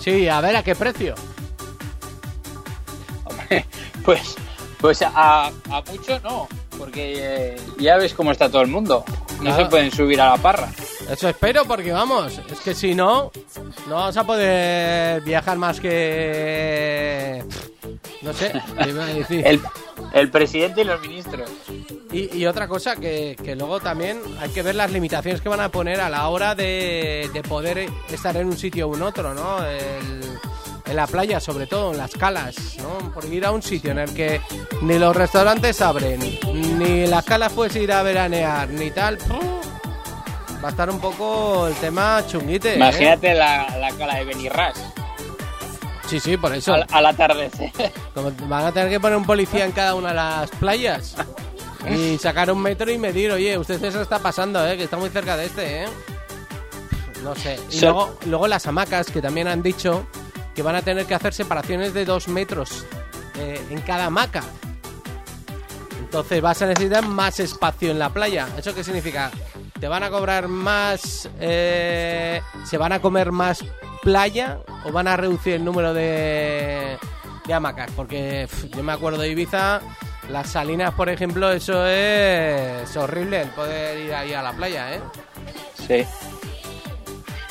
Sí, a ver a qué precio. Pues pues a, a mucho no, porque eh, ya ves cómo está todo el mundo. No Claro. se pueden subir a la parra. Eso espero porque vamos, es que si no, no vamos a poder viajar más que... No sé, te iba a decir. El, el presidente y los ministros. Y, y otra cosa, que, que luego también hay que ver las limitaciones que van a poner a la hora de, de poder estar en un sitio en otro, ¿no? El- en la playa, sobre todo, en las calas, ¿no? Por ir a un sitio en el que ni los restaurantes abren, ni las calas puedes ir a veranear, ni tal. Va a estar un poco el tema chunguite. ¿eh? Imagínate la, la cala de Benirras Sí, sí, por eso. al, al atardecer. Como van a tener que poner un policía en cada una de las playas y sacar un metro y medir, oye, usted se está pasando, ¿eh? que está muy cerca de este, ¿eh? No sé. Y So- luego, luego las hamacas, que también han dicho que van a tener que hacer separaciones de dos metros eh, en cada hamaca. Entonces vas a necesitar más espacio en la playa. ¿Eso qué significa? ¿Te van a cobrar más... eh, ¿Se van a comer más playa o van a reducir el número de, de hamacas? Porque yo me acuerdo de Ibiza, las salinas, por ejemplo, eso es horrible, el poder ir ahí a la playa, ¿eh? Sí.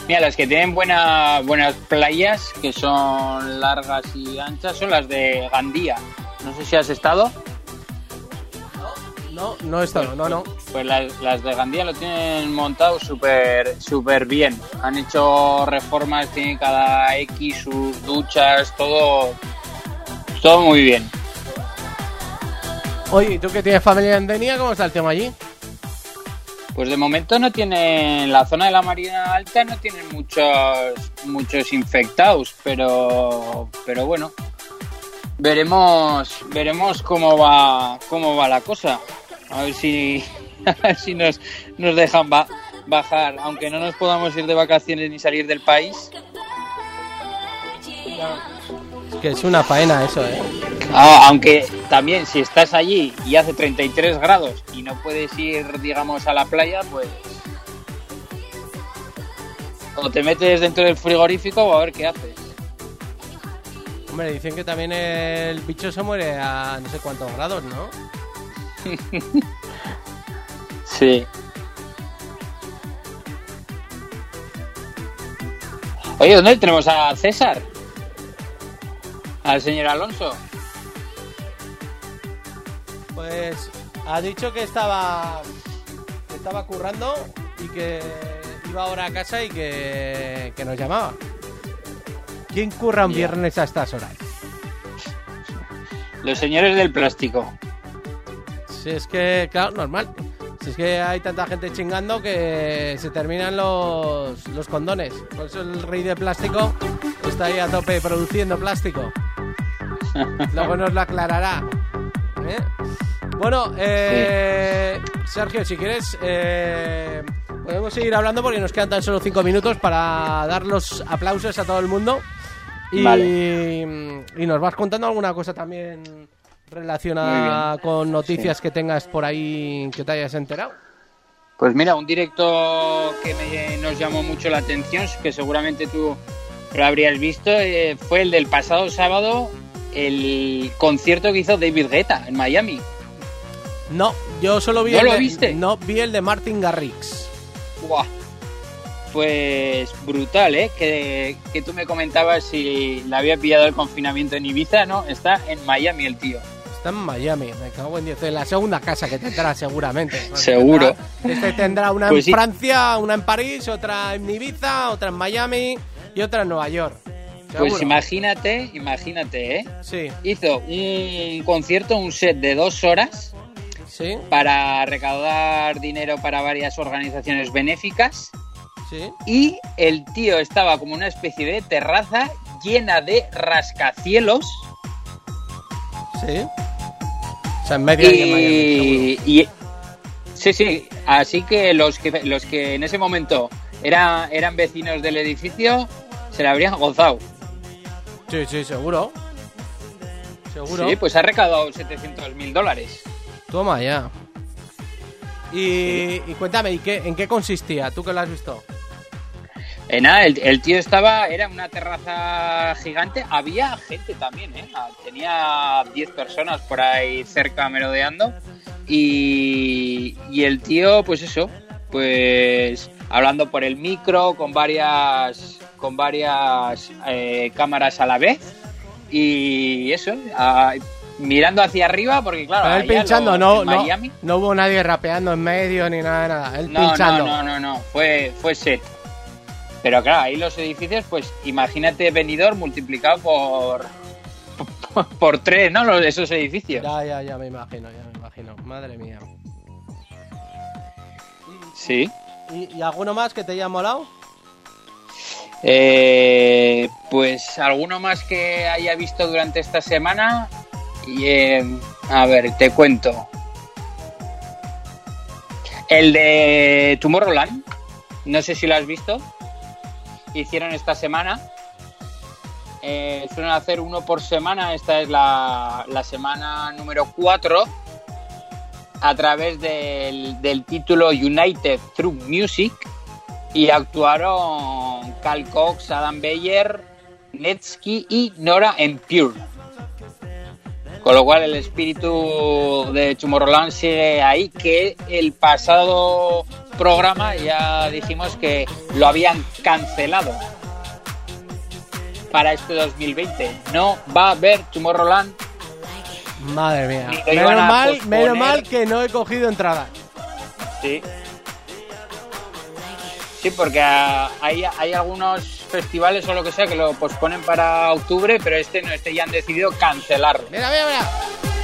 Mira, las que tienen buena, buenas playas, que son largas y anchas, son las de Gandía. No sé si has estado. No, no es todo, no, no. Pues las, las de Gandía lo tienen montado súper súper bien. Han hecho reformas, tienen cada X sus duchas, todo, todo muy bien. Oye, ¿y tú que tienes familia en Denia, cómo está el tema allí? Pues de momento no tienen, la zona de la Marina Alta no tienen muchos muchos infectados, pero pero bueno, veremos veremos cómo va cómo va la cosa. A ver si si nos nos dejan ba- bajar, aunque no nos podamos ir de vacaciones ni salir del país. Es que es una faena eso, ¿eh? Ah, aunque también si estás allí y hace 33 grados y no puedes ir, digamos, a la playa, pues... O te metes dentro del frigorífico o a ver qué haces. Hombre, dicen que también el bicho se muere a no sé cuántos grados, ¿no? Sí. Oye, ¿dónde tenemos a César? Al señor Alonso. Pues ha dicho que estaba que estaba currando y que iba ahora a casa y que, que nos llamaba. ¿Quién curra un viernes a estas horas? Los señores del plástico. Si es que, claro, normal. Si es que hay tanta gente chingando que se terminan los, los condones. Por eso el rey de plástico está ahí a tope produciendo plástico. Luego nos lo aclarará. ¿eh? Bueno, eh, Sergio, si quieres, eh, podemos seguir hablando porque nos quedan tan solo cinco minutos para dar los aplausos a todo el mundo. Y, y nos vas contando alguna cosa también relacionada con noticias que tengas por ahí que te hayas enterado. Pues mira, un directo que me- nos llamó mucho la atención, que seguramente tú lo habrías visto, eh, fue el del pasado sábado, el concierto que hizo David Guetta en Miami. No, yo solo vi ¿No el lo de, viste? No, vi el de Martin Garrix. Buah. Pues brutal, ¿eh? Que, que tú me comentabas si le había pillado el confinamiento en Ibiza, ¿no? Está en Miami el tío. Está en Miami, me cago en Dios. En la segunda casa que tendrá seguramente. Seguro. Tendrá- Este tendrá una Pues en sí. Francia, una en París, otra en Ibiza, otra en Miami y otra en Nueva York. Pues Seguro. imagínate, imagínate, ¿eh? Sí, Hizo un concierto, un set de dos horas Sí, para recaudar dinero para varias organizaciones benéficas. sí. Y el tío estaba como una especie de terraza llena de rascacielos. Sí. O sea, en medio ahí en Miami, Y, y- sí, sí. Así que los que los que en ese momento era, eran vecinos del edificio se la habrían gozado. Sí, sí, seguro. Seguro. Sí, pues ha recaudado 700 mil dólares. Toma ya. Y, y cuéntame, ¿y qué, ¿en qué consistía? ¿Tú que lo has visto? Eh, nada, el, el tío estaba, era una terraza gigante, había gente también, ¿eh? Ah, Tenía 10 personas por ahí cerca merodeando y, y el tío, pues eso, pues hablando por el micro con varias, con varias eh, cámaras a la vez y eso, mirando hacia arriba porque claro, Pero él allá pinchando, lo- no, Miami, no hubo nadie rapeando en medio ni nada nada. Él no, pinchando. No, no, no, no, fue, fue set. Pero claro, ahí los edificios, pues imagínate venidor multiplicado por por, por tres, ¿no? Los, esos edificios. Ya, ya, ya me imagino, ya me imagino. Madre mía. Sí. ¿Y, y alguno más que te haya molado? Eh, pues alguno más que haya visto durante esta semana. Y, eh, a ver, te cuento. El de Tomorrowland. No sé si lo has visto. Hicieron esta semana. Eh, suelen hacer uno por semana. Esta es la, la semana número 4. A través del, del título United Through Music y actuaron Cal Cox, Adam Beyer, Netsky y Nora En Pure. Con lo cual el espíritu de Tomorrowland sigue ahí, que el pasado programa ya dijimos que lo habían cancelado para este 2020. No va a haber Tomorrowland. Madre mía. Menos mal, menos mal que no he cogido entrada. Sí. Sí, porque ah, hay, hay algunos festivales o lo que sea que lo posponen para octubre, pero este no, este ya han decidido cancelarlo. Mira, mira, mira.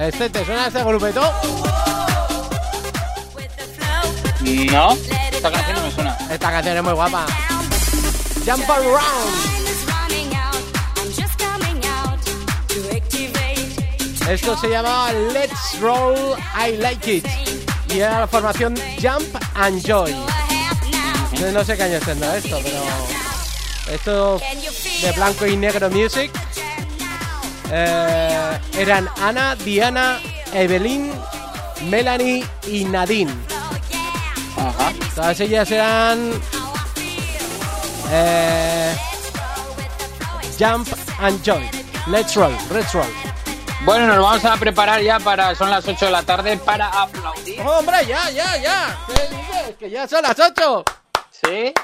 Este, ¿te suena este grupeto? No, esta canción no me suena. Esta canción es muy guapa. Jump around. Esto se llama Let's Roll, I Like It. Y era la formación Jump and Joy. No, no sé qué año tendrá esto, pero esto de blanco y negro music eh, eran Ana, Diana, Evelyn, Melanie y Nadine. Ajá. Todas ellas eran eh, Jump and Joy. Let's roll, let's roll. Bueno, nos vamos a preparar ya para. Son las 8 de la tarde para aplaudir. ¡Hombre, ya, ya, ya! ¿Qué dices? ¡Que ya son las 8! Sí.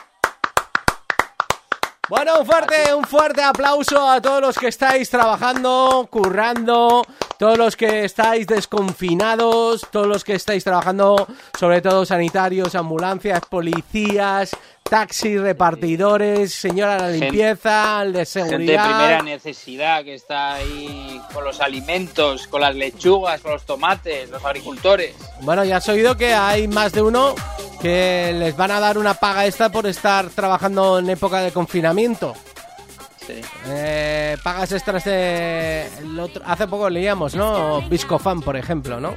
Bueno, un fuerte, un fuerte aplauso a todos los que estáis trabajando, currando, todos los que estáis desconfinados, todos los que estáis trabajando, sobre todo sanitarios, ambulancias, policías, taxis, repartidores, señora de la limpieza, el de Gente de seguridad. primera necesidad que está ahí con los alimentos, con las lechugas, con los tomates, los agricultores. Bueno, ya has oído que hay más de uno que les van a dar una paga extra por estar trabajando en época de confinamiento. Sí. Eh, pagas extras de... el otro- hace poco leíamos, ¿no? Viscofan, por ejemplo, ¿no?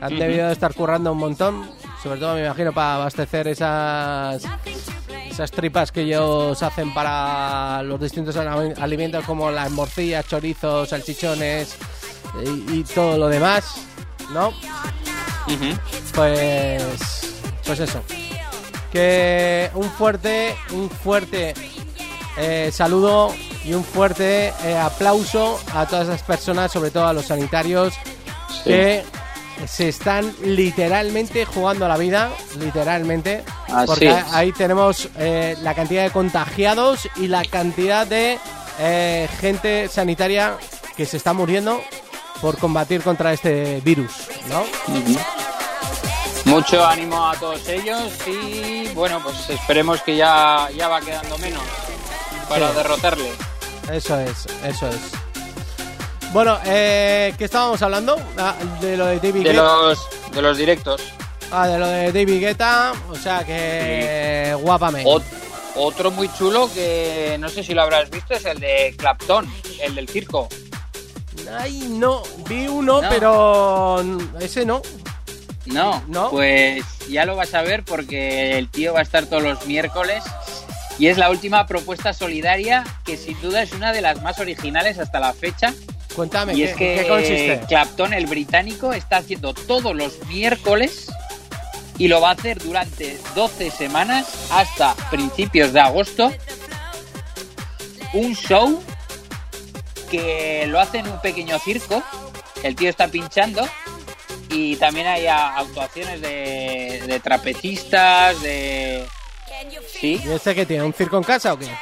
Han debido de estar currando un montón, sobre todo me imagino para abastecer esas esas tripas que ellos hacen para los distintos ali- alimentos como las morcillas, chorizos, salchichones y, y todo lo demás, ¿no? Pues pues eso. Que un fuerte, un fuerte eh, saludo y un fuerte eh, aplauso a todas las personas, sobre todo a los sanitarios, Sí. que se están literalmente jugando la vida, literalmente, Así Porque es. ahí tenemos eh, la cantidad de contagiados y la cantidad de eh, gente sanitaria que se está muriendo por combatir contra este virus, ¿no? Ujú. Mucho ánimo a todos ellos y bueno, pues esperemos que ya, ya va quedando menos para Sí. derrotarle. Eso es, eso es. Bueno, eh, ¿qué estábamos hablando? Ah, de lo de David De Guetta. los, de los directos. Ah, de lo de David Guetta. O sea que guapame. Ot- otro muy chulo que no sé si lo habrás visto es el de Clapton, el del circo. Ay, no, vi uno, No. pero ese no. No, ¿No? pues ya lo vas a ver porque el tío va a estar todos los miércoles y es la última propuesta solidaria que sin duda es una de las más originales hasta la fecha. Cuéntame, Y ¿qué, es que ¿qué consiste? Clapton, el británico, está haciendo todos los miércoles y lo va a hacer durante 12 semanas hasta principios de agosto. Un show que lo hace en un pequeño circo. El tío está pinchando y también hay actuaciones de, de trapecistas, de... Sí, ¿Y este que tiene? ¿Un circo en casa o qué?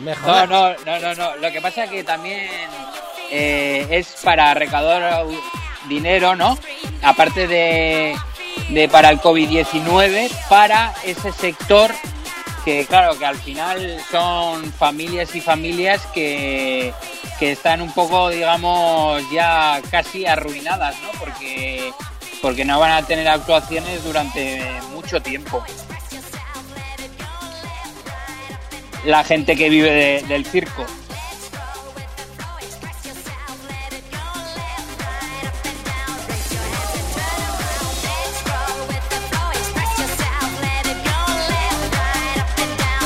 No No, no, no, no, no. Lo que pasa es que también eh, es para recaudar dinero, ¿no? Aparte de, de para el COVID-19, para ese sector que, claro, que al final son familias y familias que, que están un poco, digamos, ya casi arruinadas, ¿no? Porque, porque no van a tener actuaciones durante mucho tiempo. La gente que vive de- del circo.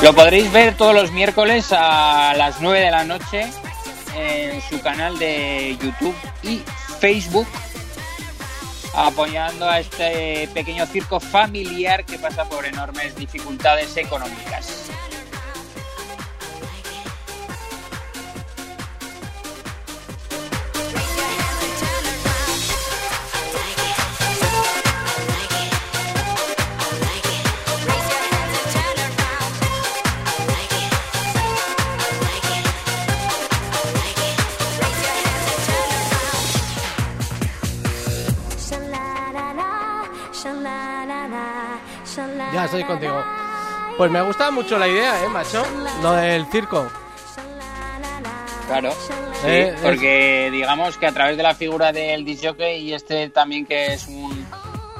Lo podréis ver todos los miércoles a las 9 de la noche en su canal de YouTube y Facebook, apoyando a este pequeño circo familiar que pasa por enormes dificultades económicas. Ya estoy contigo. Pues me gusta mucho la idea, ¿eh, macho? Lo del circo. Claro, sí, Eh, es- porque digamos que a través de la figura del disc jockey y este también que es un,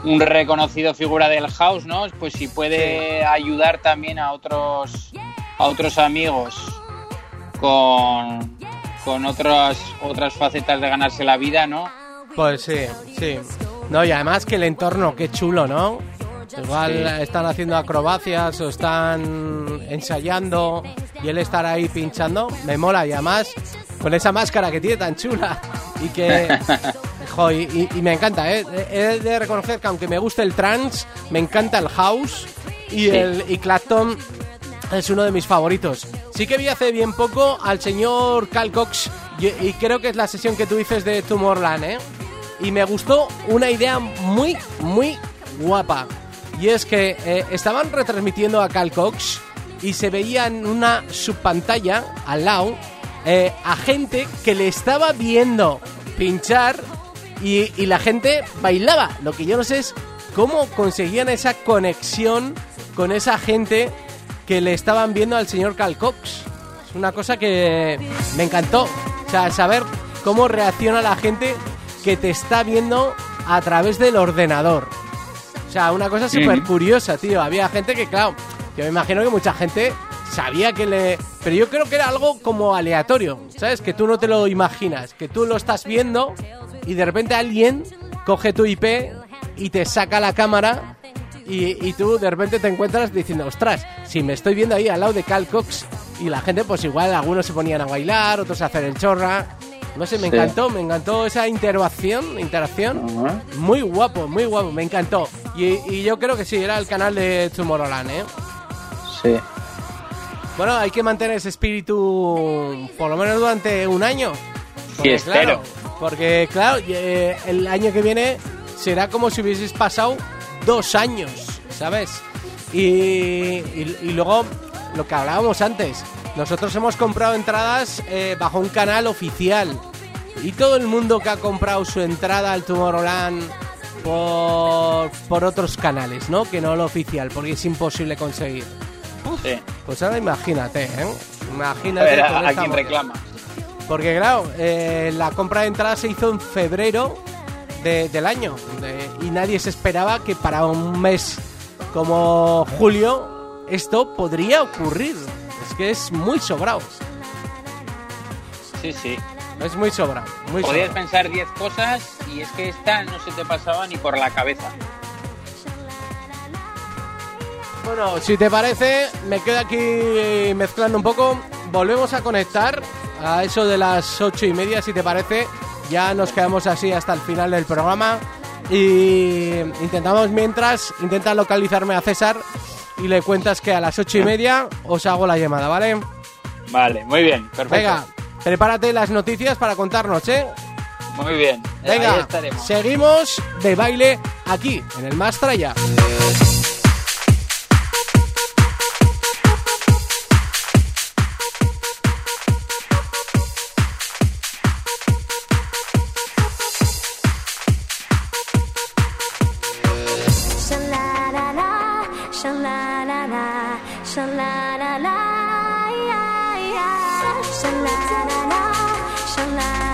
un reconocido figura del house, ¿no? Pues si puede ayudar también a otros a otros amigos con, con otras otras facetas de ganarse la vida, ¿no? Pues sí, sí. No, y además que el entorno, qué chulo, ¿no? Igual están haciendo acrobacias o están ensayando y él estar ahí pinchando, me mola. Y además, con esa máscara que tiene tan chula y que... jo, y, me encanta, ¿eh? He de reconocer que aunque me guste el trance, me encanta el house y, el, y Clapton es uno de mis favoritos. Sí que vi hace bien poco al señor Cal Cox y, y creo que es la sesión que tú dices de Tomorrowland, ¿eh? Y me gustó una idea muy, muy guapa. Y es que eh, estaban retransmitiendo a Cal Cox y se veía en una subpantalla al lado eh, a gente que le estaba viendo pinchar y, y la gente bailaba. Lo que yo no sé es cómo conseguían esa conexión con esa gente que le estaban viendo al señor Cal Cox. Es una cosa que me encantó. O sea, saber cómo reacciona la gente que te está viendo a través del ordenador. O sea, una cosa súper curiosa, tío. Había gente que, claro, yo me imagino que mucha gente sabía que le... Pero yo creo que era algo como aleatorio, ¿sabes? Que tú no te lo imaginas, que tú lo estás viendo y de repente alguien coge tu IP y te saca la cámara y, y tú de repente te encuentras diciendo, ostras, si me estoy viendo ahí al lado de Cal Cox y la gente pues igual algunos se ponían a bailar, otros a hacer el chorra. No sé, me Sí. encantó, me encantó esa interacción, interacción. Muy guapo, muy guapo, me encantó. Y, y yo creo que sí, era el canal de Tomorrowland, ¿eh? Sí. Bueno, hay que mantener ese espíritu por lo menos durante un año. Sí, espero. Claro, porque, claro, eh, el año que viene será como si hubieses pasado dos años ¿sabes? Y, y- y luego, lo que hablábamos antes, nosotros hemos comprado entradas eh, bajo un canal oficial. Y todo el mundo que ha comprado su entrada al Tomorrowland por, por otros canales, ¿no? Que no lo oficial, porque es imposible conseguir. Sí. Pues ahora imagínate, ¿eh? A Imagínate. ver, a, movida. reclama. Porque claro, eh, la compra de entradas se hizo en febrero de- del año de- y nadie se esperaba que para un mes como julio esto podría ocurrir. Es que es muy sobrado, Sí, sí. es muy sobrado, muy Podías sobrado. pensar 10 cosas y es que esta no se te pasaba ni por la cabeza. Bueno, si te parece, me quedo aquí mezclando un poco. Volvemos a conectar a eso de las ocho y media, si te parece. Ya nos quedamos así hasta el final del programa. Y intentamos mientras, intenta localizarme a César y le cuentas que a las ocho y media os hago la llamada, ¿vale? Vale, muy bien, perfecto. Venga, prepárate las noticias para contarnos, ¿eh? Muy bien. Ahí Venga, estaremos. seguimos de baile aquí, en el Mastraya. sha la la la, sha la la la, sha la.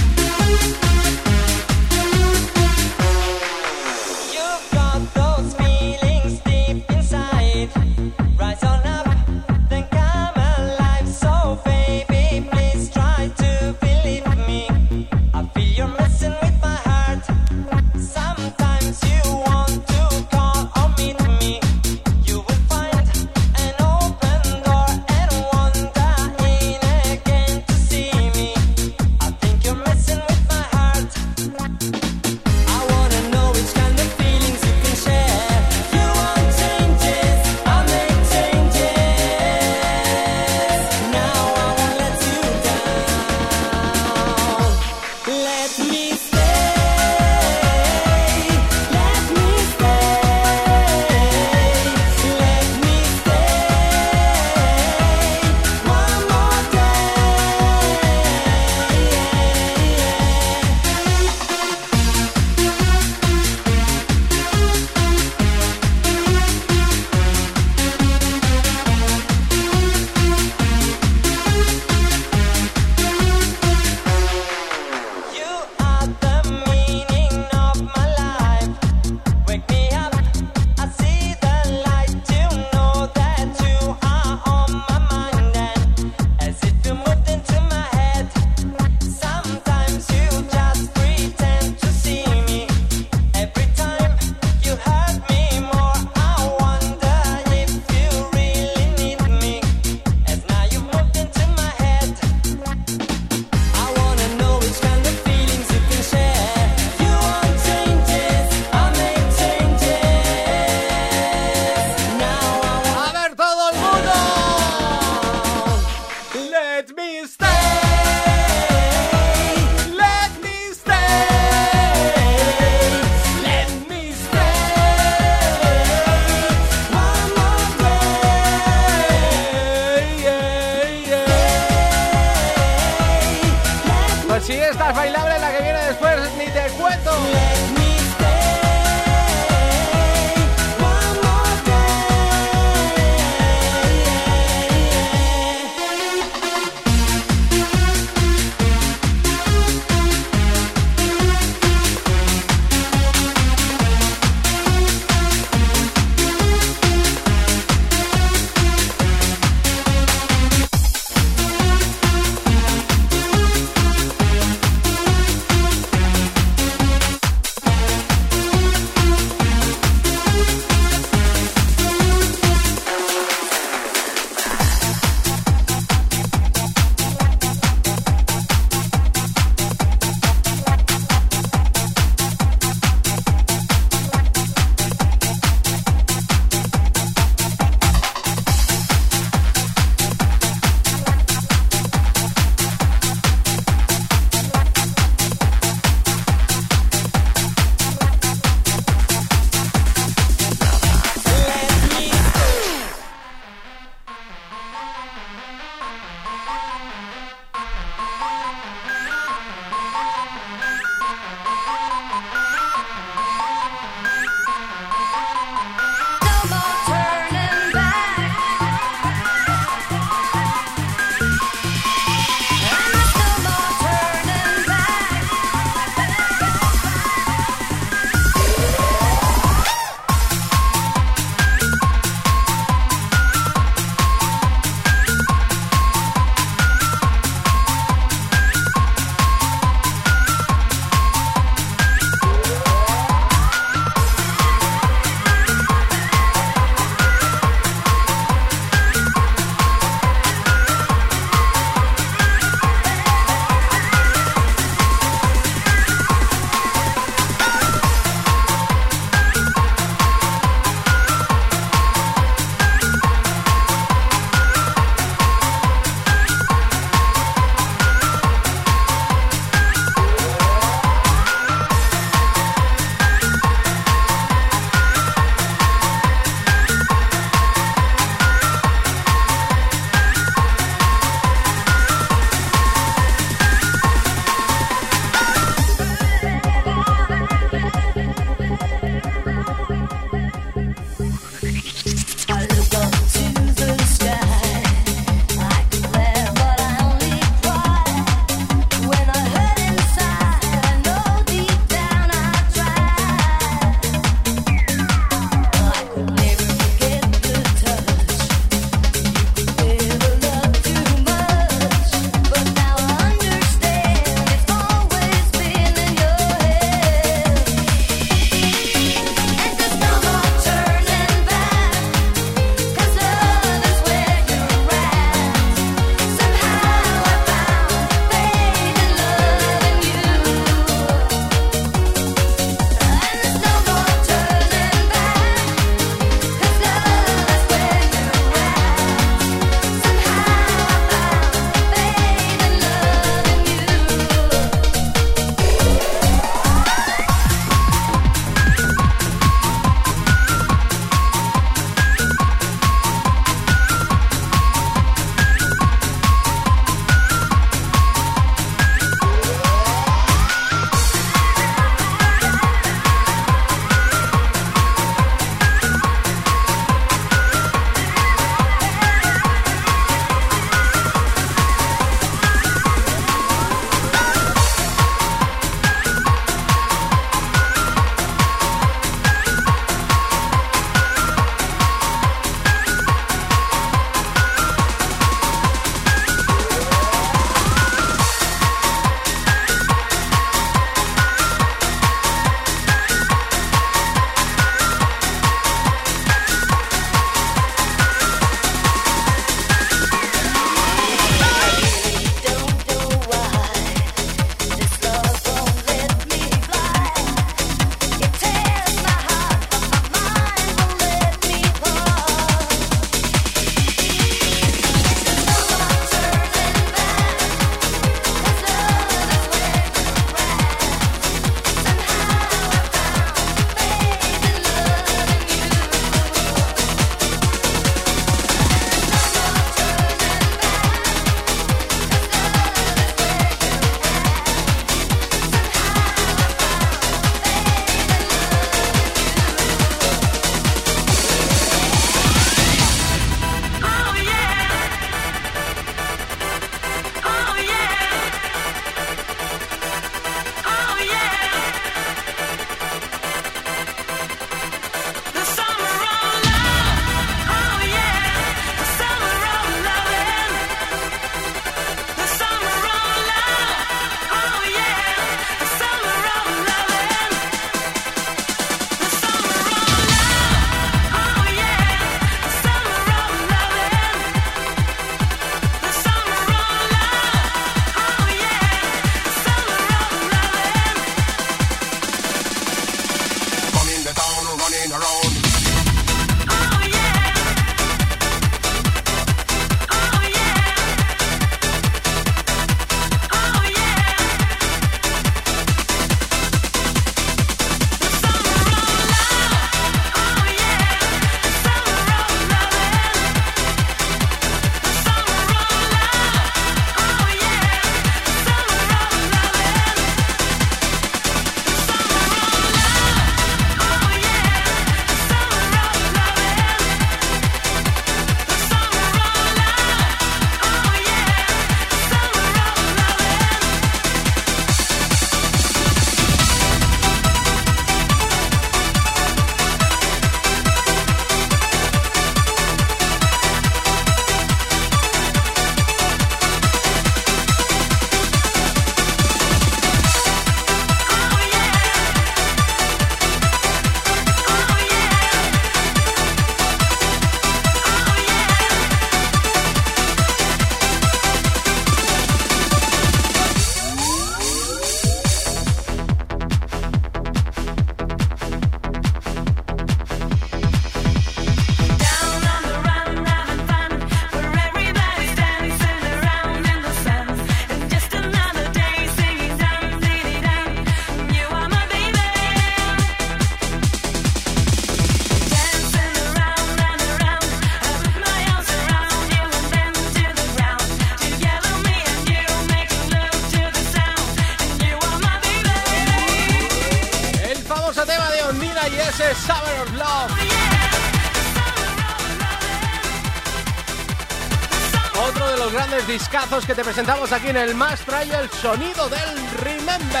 Discazos que te presentamos aquí en el Más trae el sonido del Remember.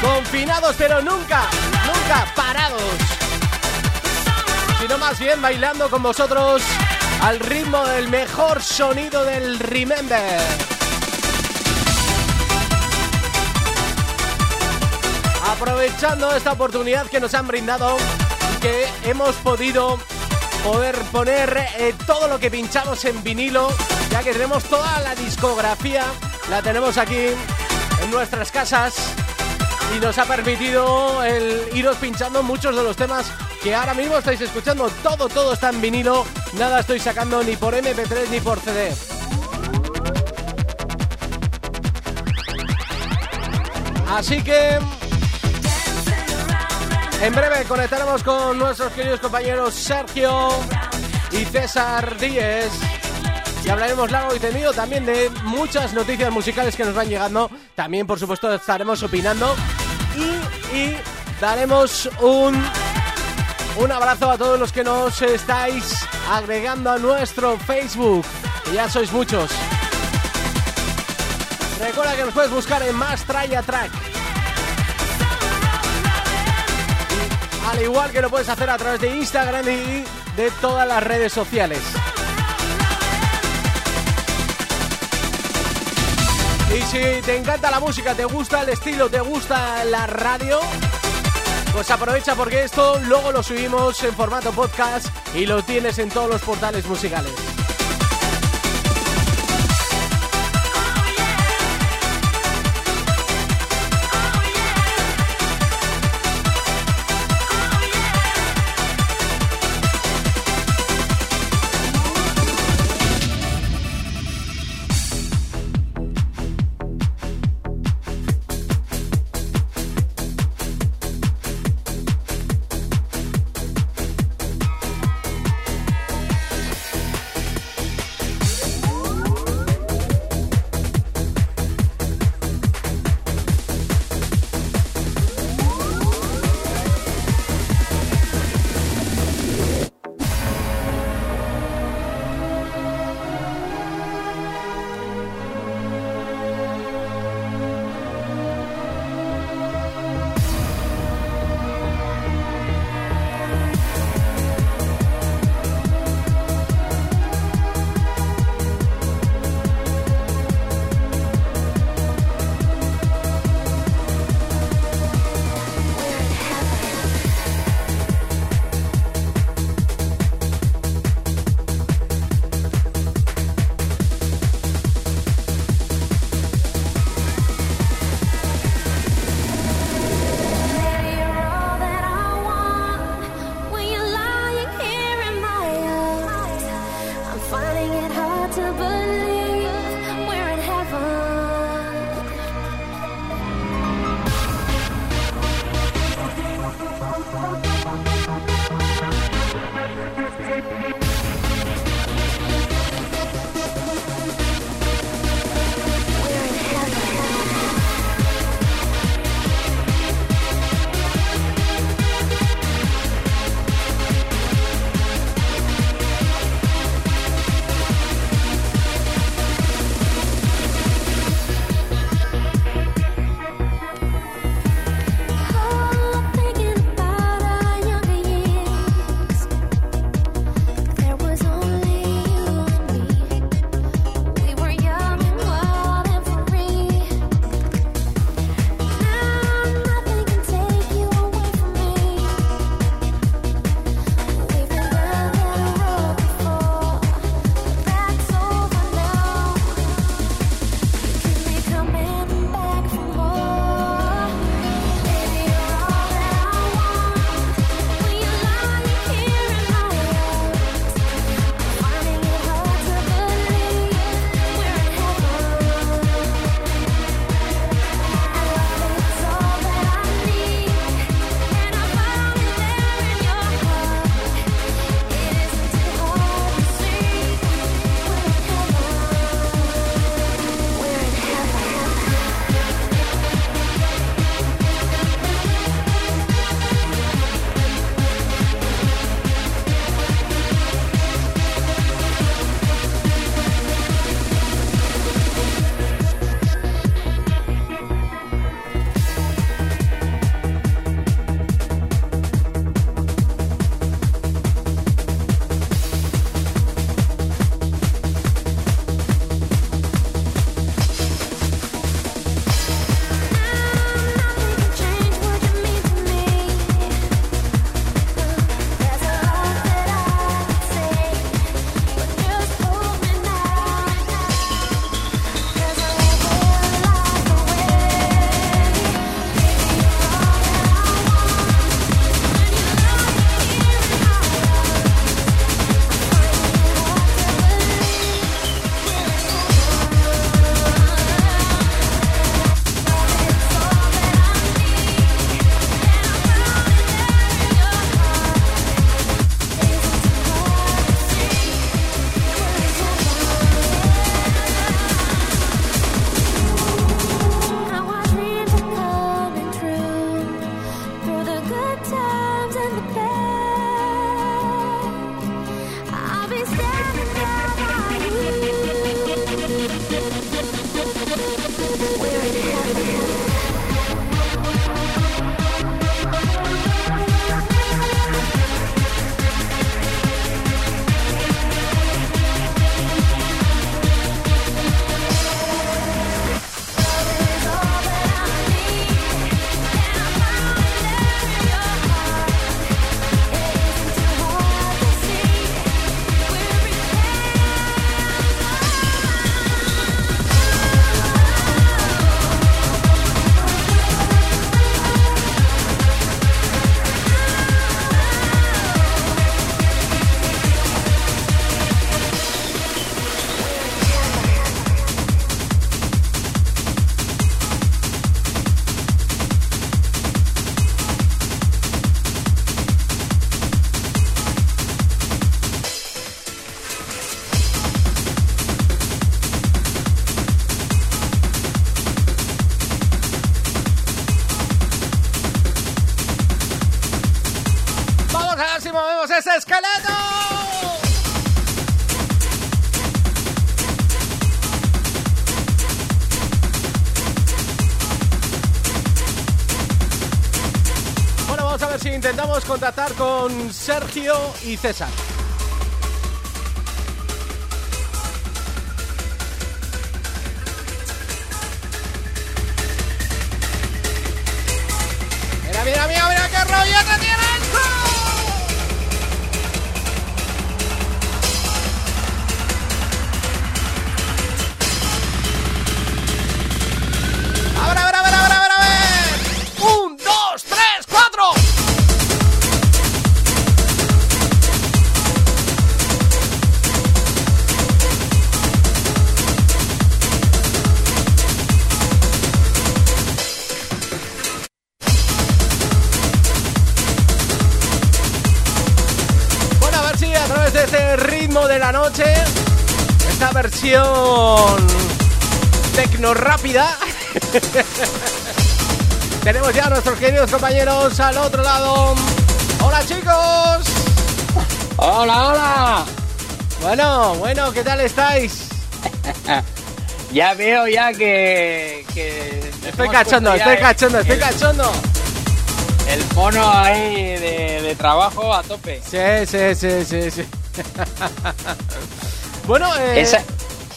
Confinados pero nunca, nunca parados. Sino más bien bailando con vosotros al ritmo del mejor sonido del Remember. Aprovechando esta oportunidad que nos han brindado que hemos podido poder poner eh, todo lo que pinchamos en vinilo, ya que tenemos toda la discografía, la tenemos aquí en nuestras casas y nos ha permitido el iros pinchando muchos de los temas que ahora mismo estáis escuchando. Todo, todo está en vinilo, nada estoy sacando ni por MP3 ni por CD. Así que en breve conectaremos con nuestros queridos compañeros Sergio y César Díez y hablaremos largo y tendido también de muchas noticias musicales que nos van llegando. También, por supuesto, estaremos opinando y, daremos un, un abrazo a todos los que nos estáis agregando a nuestro Facebook. ya sois muchos. Recuerda que nos puedes buscar en Más Traya Track. Al igual que lo puedes hacer a través de Instagram y de todas las redes sociales. Y si te encanta la música, te gusta el estilo, te gusta la radio, pues aprovecha porque esto luego lo subimos en formato podcast y lo tienes en todos los portales musicales. Con Sergio y César. Compañeros al otro lado. Hola chicos. Hola, hola. Bueno, bueno, ¿qué tal estáis? Ya veo ya que... Estoy cachondo, estoy cachondo, el- estoy cachondo. El mono ahí de, de trabajo a tope. Sí, sí, sí, sí, sí. bueno, eh, Esa,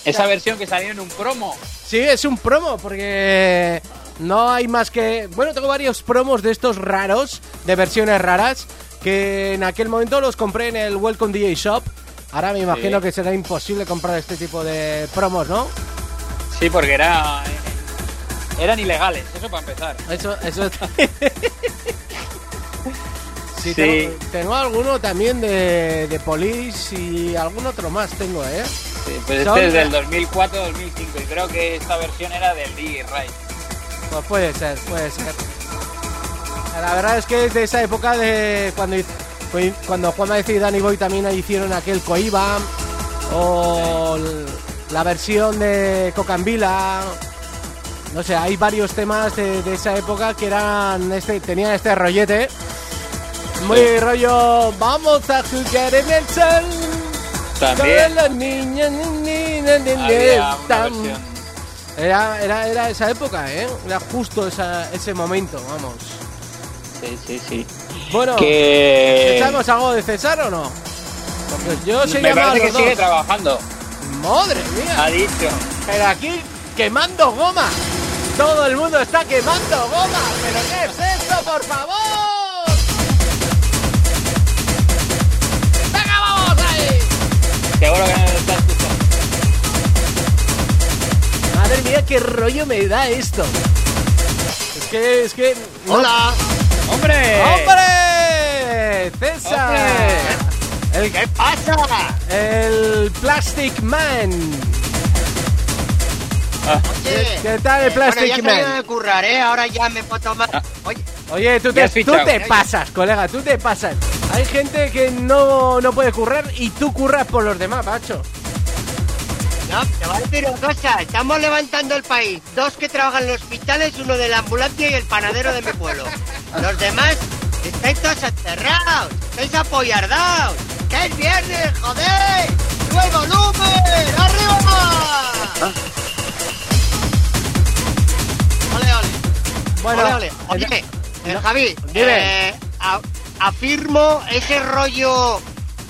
esa versión que salió en un promo. Sí, es un promo, porque no hay más que... Bueno, tengo varios promos de estos raros, de versiones raras, que en aquel momento los compré en el Welcome DJ Shop. Ahora me imagino Sí. que será imposible comprar este tipo de promos, ¿no? Sí, porque era, eran ilegales, eso para empezar. Eso, eso... sí, Sí. Tengo, tengo alguno también de, de Police y algún otro más tengo, ¿eh? Sí, pues Son- este es del 2004-2005 y creo que esta versión era del DJ Ray. Pues puede ser, puede ser. La verdad es que es de esa época de cuando cuando Juan Maez y Danny Boy también hicieron aquel Coiba o la versión de Cocambila. No sé, hay varios temas de, de esa época que eran este, tenían este rollete. Muy Sí. rollo, vamos a jugar en el sol. También las niñas, ni- ni- ni- ni- había una versión. Era, era, era esa época, ¿eh? Era justo esa- ese momento, vamos. Sí, sí, sí. Bueno, Que... ¿echamos algo de César o no? Porque yo se Me parece que sigue trabajando. Madre Ha mía, dicho. pero aquí quemando goma. Todo el mundo está quemando goma. ¿Pero qué es esto, por favor? ¡Venga, vamos ahí! Seguro que no está Madre mía, qué rollo me da esto. Es que, es que... no- Hola. ¡Hombre! ¡Hombre! ¡César! El, ¿Qué pasa? el Plastic Man. Oye, ¿Qué tal el eh, bueno, Plastic ya he Man? de currar, ¿eh? Ahora ya me puedo tomar... Ah. Oye, Oye, tú te pasas, colega, tú te pasas. Hay gente que no, no puede currar y tú curras por los demás, macho. No, te voy a decir una cosa. Estamos levantando el país. Dos que trabajan en los hospitales, uno de la ambulancia y el panadero de mi pueblo. Los demás, estáis todos aterrados. Estáis apoyardados. ¡Que es viernes, joder! ¡Sube volumen! ¡Arriba! Ole, ole. Bueno, ole, ole. Oye, eh, Javi, Dime. eh, afirmo ese rollo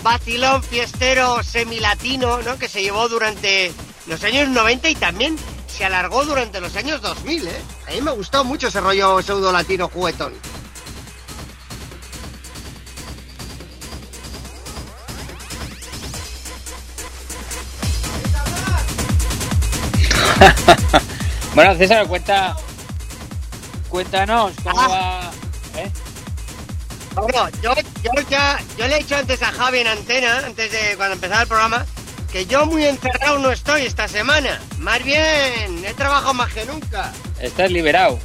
vacilón fiestero semilatino, ¿no? Que se llevó durante los años 90 y también se alargó durante los años 2000, ¿eh? A mí me gustó mucho ese rollo pseudo latino juguetón. Bueno, César, cuenta... Cuéntanos cómo Ah. va... Bueno, yo, yo ya, yo le he dicho antes a Javi en antena, antes de cuando empezaba el programa, que yo muy encerrado no estoy esta semana. Más bien, he trabajado más que nunca. Estás liberado.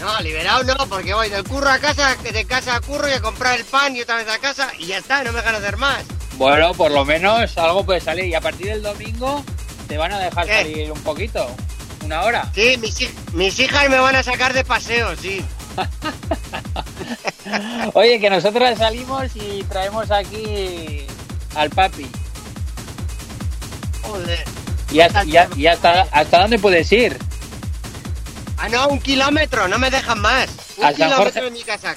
No, liberado no, porque voy del curro a casa, de casa a curro y a comprar el pan y otra vez a casa y ya está, no me dejan hacer más. Bueno, por lo menos algo puede salir. Y a partir del domingo te van a dejar ¿Qué? salir un poquito. Una hora. Sí, mis, mis hijas me van a sacar de paseo, sí. Oye, que nosotros salimos y traemos aquí al papi. Joder. ¿Y, hasta, y a- y hasta, hasta dónde puedes ir? Ah, no, un kilómetro, no me dejan más. Un A San kilómetro Jorge. de mi casa.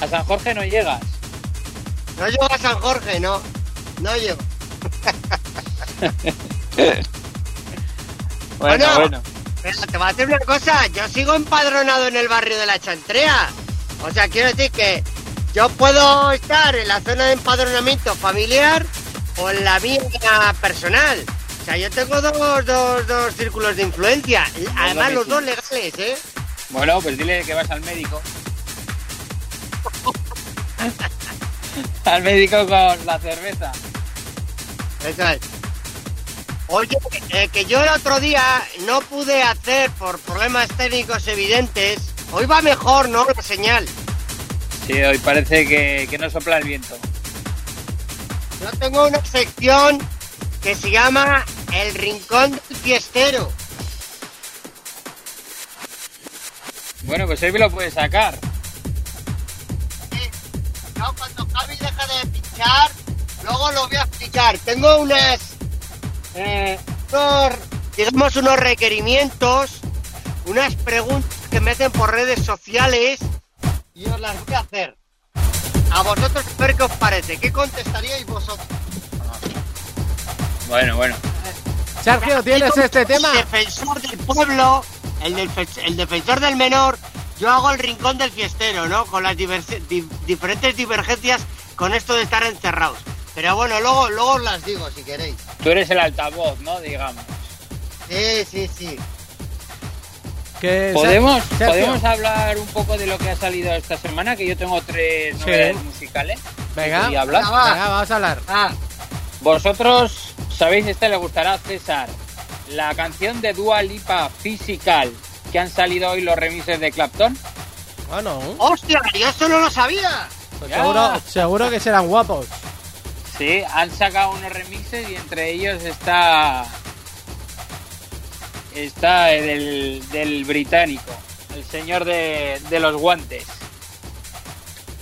A San Jorge no llegas. No llego a San Jorge, no. No llego. Bueno, Bueno. bueno. Pero te voy a decir una cosa, yo sigo empadronado en el barrio de la Chantrea. O sea, quiero decir que yo puedo estar en la zona de empadronamiento familiar o en la mía personal. O sea, yo tengo dos, dos, dos círculos de influencia. Además, los dos legales, ¿eh? Bueno, pues dile que vas al médico. al médico con la cerveza. Eso es. Oye, eh, que yo el otro día no pude hacer por problemas técnicos evidentes. Hoy va mejor, ¿no? La señal. Sí, hoy parece que, que no sopla el viento. Yo tengo una sección que se llama El Rincón del Fiestero. Bueno, pues hoy me lo puedes sacar. Cuando Javi deja de pinchar, luego lo voy a explicar. Tengo unas, eh, unos, digamos, unos requerimientos, unas preguntas que me hacen por redes sociales y os las voy a hacer. A vosotros a ver qué os parece. ¿Qué contestaríais vosotros? Bueno, bueno. Sergio, ¿tienes este tema? El defensor del pueblo, el, del el defensor del menor, yo hago el rincón del fiestero, ¿no? Con las diverse- di- diferentes divergencias con esto de estar encerrados. Pero bueno, luego, luego os las digo si queréis. Tú eres el altavoz, ¿no? Digamos. Sí, sí, sí. Que ¿Podemos, Sergio, ¿Podemos hablar un poco de lo que ha salido esta semana? Que yo tengo tres Sí. novedades musicales. Venga, ¿Y hablar? Venga, va. venga, vamos a hablar. Ah, Vosotros sabéis, este le gustará a César. La canción de Dua Lipa Physical, que han salido hoy los remixes de Clapton. Bueno, ¡Hostia! Yo esto no lo sabía. pues seguro, seguro que serán guapos. Sí, han sacado unos remixes y entre ellos está. Está el del británico, el señor de, de los guantes.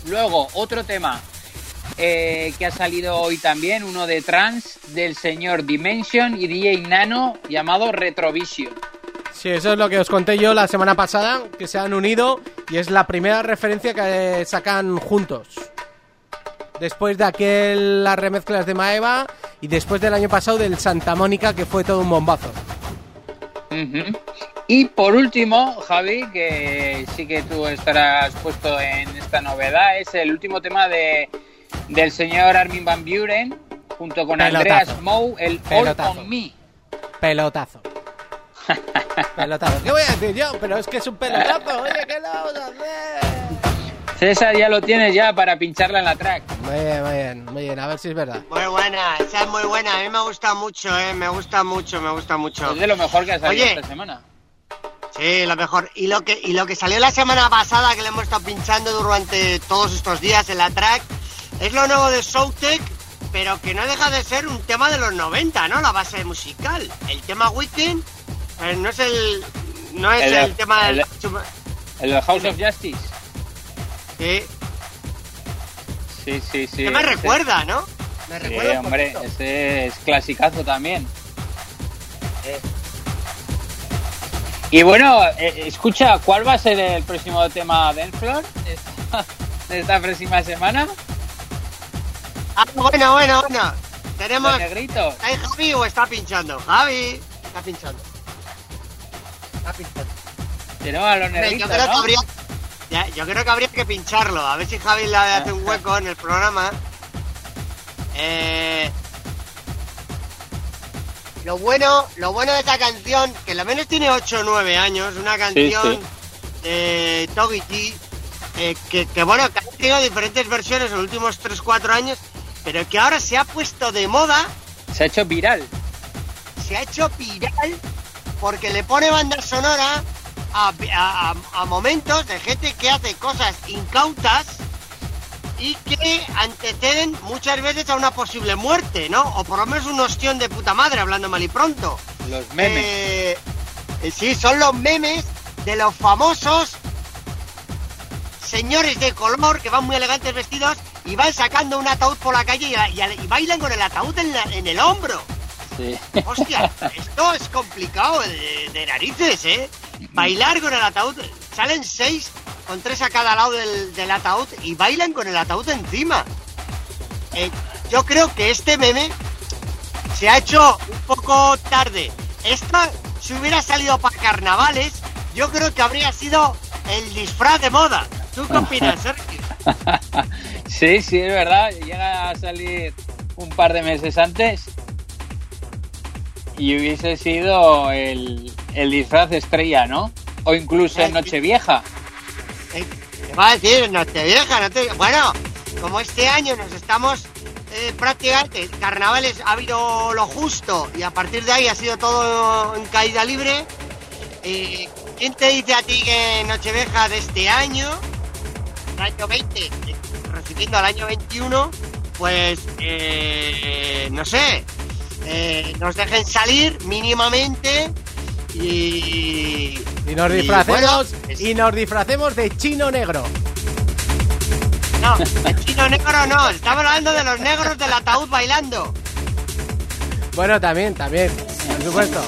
Luego, otro tema eh, que ha salido hoy también, uno de trans, del señor Dimension y DJ Nano, llamado Retrovision. Sí, eso es lo que os conté yo la semana pasada, que se han unido y es la primera referencia que sacan juntos. Después de aquel, las remezclas de Maeva y después del año pasado del Santa Mónica, que fue todo un bombazo. Y por último, Javi, que sí que tú estarás puesto en esta novedad, es el último tema de del señor Armin Van Buren junto con Pelotazo. Andreas Moe, el All Pelotazo. on Me. Pelotazo. pelotazo. ¿Qué voy a decir yo? Pero es que es un pelotazo. Oye, ¿qué lo vamos a hacer? César ya lo tienes ya para pincharla en la track. Muy bien, muy bien, muy bien. A ver si es verdad. Muy buena, esa es muy buena. A mí me gusta mucho, ¿eh? Me gusta mucho, me gusta mucho. Es de lo mejor que ha salido Oye. esta semana. Sí, lo mejor. Y lo que y lo que salió la semana pasada, que le hemos estado pinchando durante todos estos días en la track, es lo nuevo de Showtech, pero que no deja de ser un tema de los 90, ¿no? La base musical. El tema Weekend eh, no es el no es El el, tema el del de- El de House of Justice. Sí, Sí, sí, sí. que me Ese- recuerda, ¿no? Me Sí, recuerda un hombre, ese es clasicazo también. Y bueno, eh, escucha, ¿cuál va a ser el próximo tema de Enflor de esta, de esta próxima semana? Ah, bueno, bueno, bueno. Tenemos. ¿Está ahí Javi o está pinchando? Javi, está pinchando. Está pinchando. Tenemos a los negritos, yo, creo que ¿no? habría, ya, yo creo que habría que pincharlo, a ver si Javi le hace un hueco en el programa. Eh, lo bueno, lo bueno de esta canción, que lo menos tiene 8 o 9 años, una canción de Togi T, eh, que, que bueno, que ha tenido diferentes versiones en los últimos 3-4 años, pero que ahora se ha puesto de moda Se ha hecho viral. se ha hecho viral porque le pone banda sonora a, a- a- a momentos de gente que hace cosas incautas y que anteceden muchas veces a una posible muerte, ¿no? O por lo menos un ostión de puta madre, hablando mal y pronto. Los memes. Eh, eh, sí, son los memes de los famosos señores de color que van muy elegantes vestidos y van sacando un ataúd por la calle y, y- y bailan con el ataúd en, la- en el hombro. Sí. Hostia, esto es complicado de, de narices, ¿eh? Bailar con el ataúd. Salen seis con tres a cada lado del, del ataúd y bailan con el ataúd encima. Eh, yo creo que este meme se ha hecho un poco tarde. Esta, si hubiera salido para carnavales, yo creo que habría sido el disfraz de moda. ¿Tú qué opinas, Sergio? Sí, sí, es verdad. Llega a salir un par de meses antes y hubiese sido el, el disfraz estrella, ¿no? O incluso en Nochevieja. Eh, ¿Qué va a decir? Nochevieja, no te... Bueno, como este año nos estamos eh, prácticamente, carnavales ha habido lo justo y a partir de ahí ha sido todo en caída libre. eh, ¿Quién te dice a ti que Nochevieja de este año, el año 20, eh, recibiendo al año 21, pues eh, no sé, eh, nos dejen salir mínimamente y, Y nos y, disfracemos bueno, es- y nos disfracemos de chino negro. No, el chino negro no, estamos hablando de los negros del ataúd bailando. Bueno, también, también, por supuesto.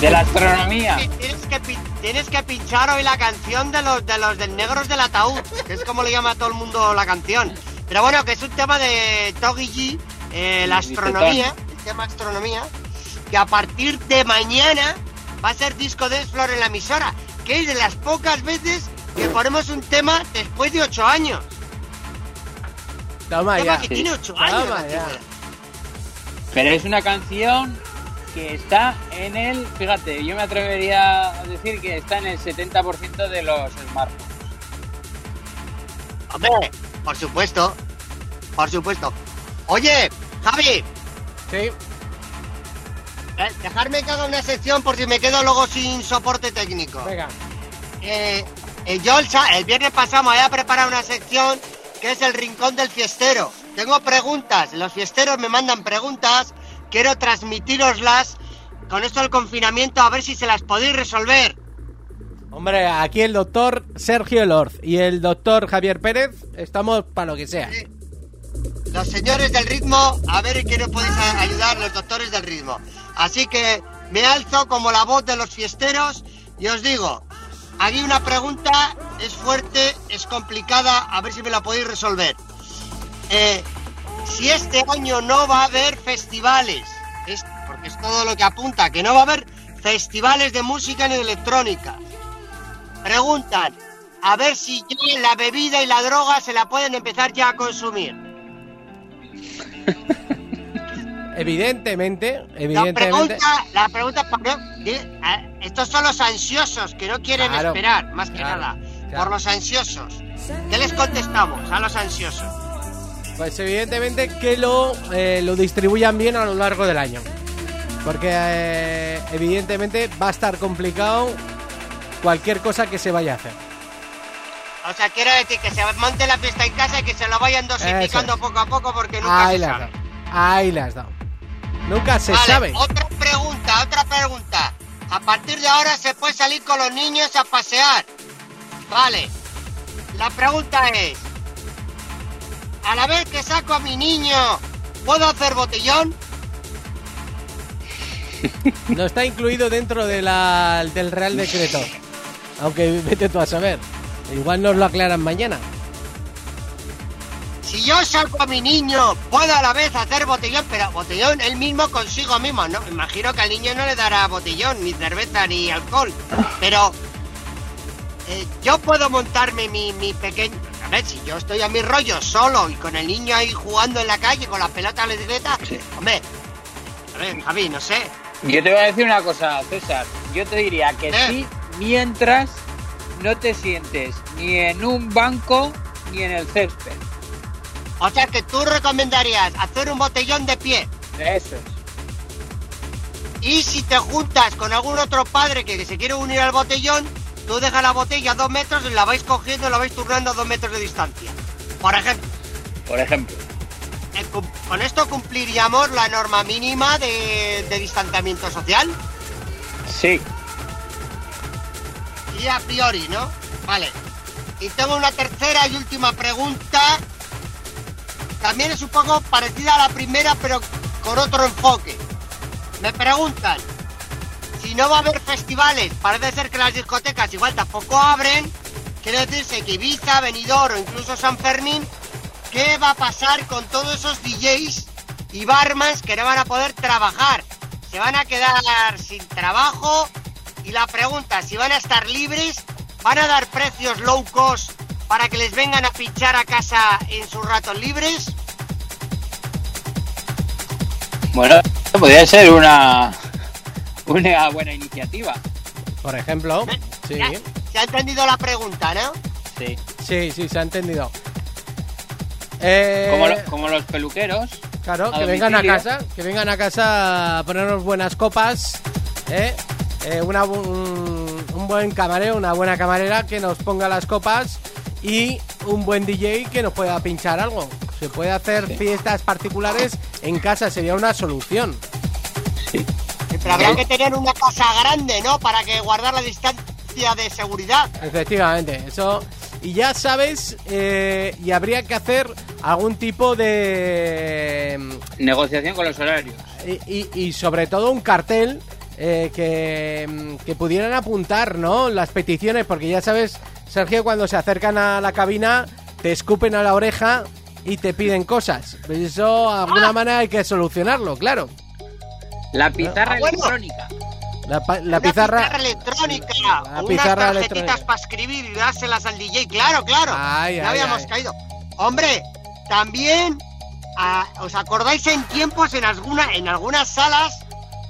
De la astronomía. Tienes que, pi- tienes que pinchar hoy la canción de los de los del negros del ataúd, que es como le llama todo el mundo la canción. Pero bueno, que es un tema de Togi G, eh, la astronomía, el tema astronomía, que a partir de mañana va a ser disco de Flor en la emisora, que es de las pocas veces que ponemos un tema después de ocho años. Toma tema ya. que Sí. tiene ocho Toma años. ya. Pero es una canción que está en el, fíjate, yo me atrevería a decir que está en el 70% de los smartphones. Hombre, por supuesto, por supuesto. Oye, Javi, Sí. eh, dejarme que haga una sección por si me quedo luego sin soporte técnico. Venga. Eh, eh, yo el, el viernes pasado me había preparado una sección que es el rincón del fiestero. Tengo preguntas, los fiesteros me mandan preguntas, quiero transmitiroslas con esto del confinamiento a ver si se las podéis resolver. Hombre, aquí el doctor Sergio Lorz y el doctor Javier Pérez estamos para lo que sea. Los señores del ritmo, a ver en qué nos podéis ayudar los doctores del ritmo. Así que me alzo como la voz de los fiesteros y os digo, aquí una pregunta es fuerte, es complicada, a ver si me la podéis resolver. Eh, si este año no va a haber festivales, es, porque es todo lo que apunta, que no va a haber festivales de música ni electrónica. Preguntan, a ver si ya la bebida y la droga se la pueden empezar ya a consumir. Evidentemente, La evidentemente. pregunta, la pregunta para- di- a- estos son los ansiosos que no quieren Claro, esperar, más que claro, nada. claro. Por los ansiosos. ¿Qué les contestamos a los ansiosos? Pues evidentemente que lo, eh, lo distribuyan bien a lo largo del año. Porque eh, evidentemente va a estar complicado cualquier cosa que se vaya a hacer. O sea, quiero decir que se monte la fiesta en casa y que se lo vayan dosificando poco a poco porque nunca Ahí se sabe. Ahí las dado. Nunca se Vale, sabe. Otra pregunta, otra pregunta. A partir de ahora se puede salir con los niños a pasear. Vale. La pregunta es, a la vez que saco a mi niño, ¿puedo hacer botellón? No está incluido dentro de la- del Real Decreto. Aunque vete tú a saber. Igual nos lo aclaran mañana. Si yo saco a mi niño, puedo a la vez hacer botellón, pero botellón él mismo consigo mismo, ¿no? Imagino que al niño no le dará botellón, ni cerveza, ni alcohol. Pero eh, yo puedo montarme mi, mi pequeño... A ver, si yo estoy a mi rollo solo y con el niño ahí jugando en la calle con la pelota de bicicleta, hombre, a ver, Javi, no sé. Yo te voy a decir una cosa, César. Yo te diría que ¿Eh? sí, mientras no te sientes ni en un banco ni en el césped. O sea que tú recomendarías hacer un botellón de pie. Eso es. Y si te juntas con algún otro padre que se quiere unir al botellón, tú dejas la botella a dos metros y la vais cogiendo y la vais turnando a dos metros de distancia. Por ejemplo, Por ejemplo. eh, con esto cumpliríamos la norma mínima de, de distanciamiento social. Sí. A priori, ¿no? Vale. Y tengo una tercera y última pregunta. También es un poco parecida a la primera, pero con otro enfoque. Me preguntan, si no va a haber festivales, parece ser que las discotecas igual tampoco abren, quiere decirse que Ibiza, Benidorm o incluso San Fermín, ¿qué va a pasar con todos esos DJs y barmans que no van a poder trabajar? Se van a quedar sin trabajo y la pregunta, si van a estar libres, van a dar precios low cost para que les vengan a pinchar a casa en sus ratos libres. Bueno, podría ser una, una buena iniciativa. Por ejemplo. Sí, Se ha entendido la pregunta, ¿no? Sí. sí, sí, se ha entendido. Eh, Como, lo- como los peluqueros. Claro, que vengan a casa, que vengan a casa a ponernos buenas copas, ¿eh? Eh, una bu- un, un buen camarero, una buena camarera que nos ponga las copas y un buen DJ que nos pueda pinchar algo. Se puede hacer fiestas particulares en casa, sería una solución. Sí. Pero habrá que tener una casa grande, ¿no? Para que guardar la distancia de seguridad. Efectivamente, eso. Y ya sabes, eh, y habría que hacer algún tipo de Negociación con los horarios. y, y- y sobre todo un cartel eh, que, mm, que pudieran apuntar, ¿no? Las peticiones, porque ya sabes, Sergio, cuando se acercan a la cabina, te escupen a la oreja y te piden cosas. Pues eso, de alguna manera, hay que solucionarlo, claro. La pizarra Ah, bueno. electrónica. La, la Una pizarra. electrónica. La o unas pizarra tarjetitas para escribir y dárselas al DJ. Claro, claro. Ay, ya ay, habíamos ay. caído. Hombre, también, ah, ¿os acordáis en tiempos en, alguna, en algunas salas?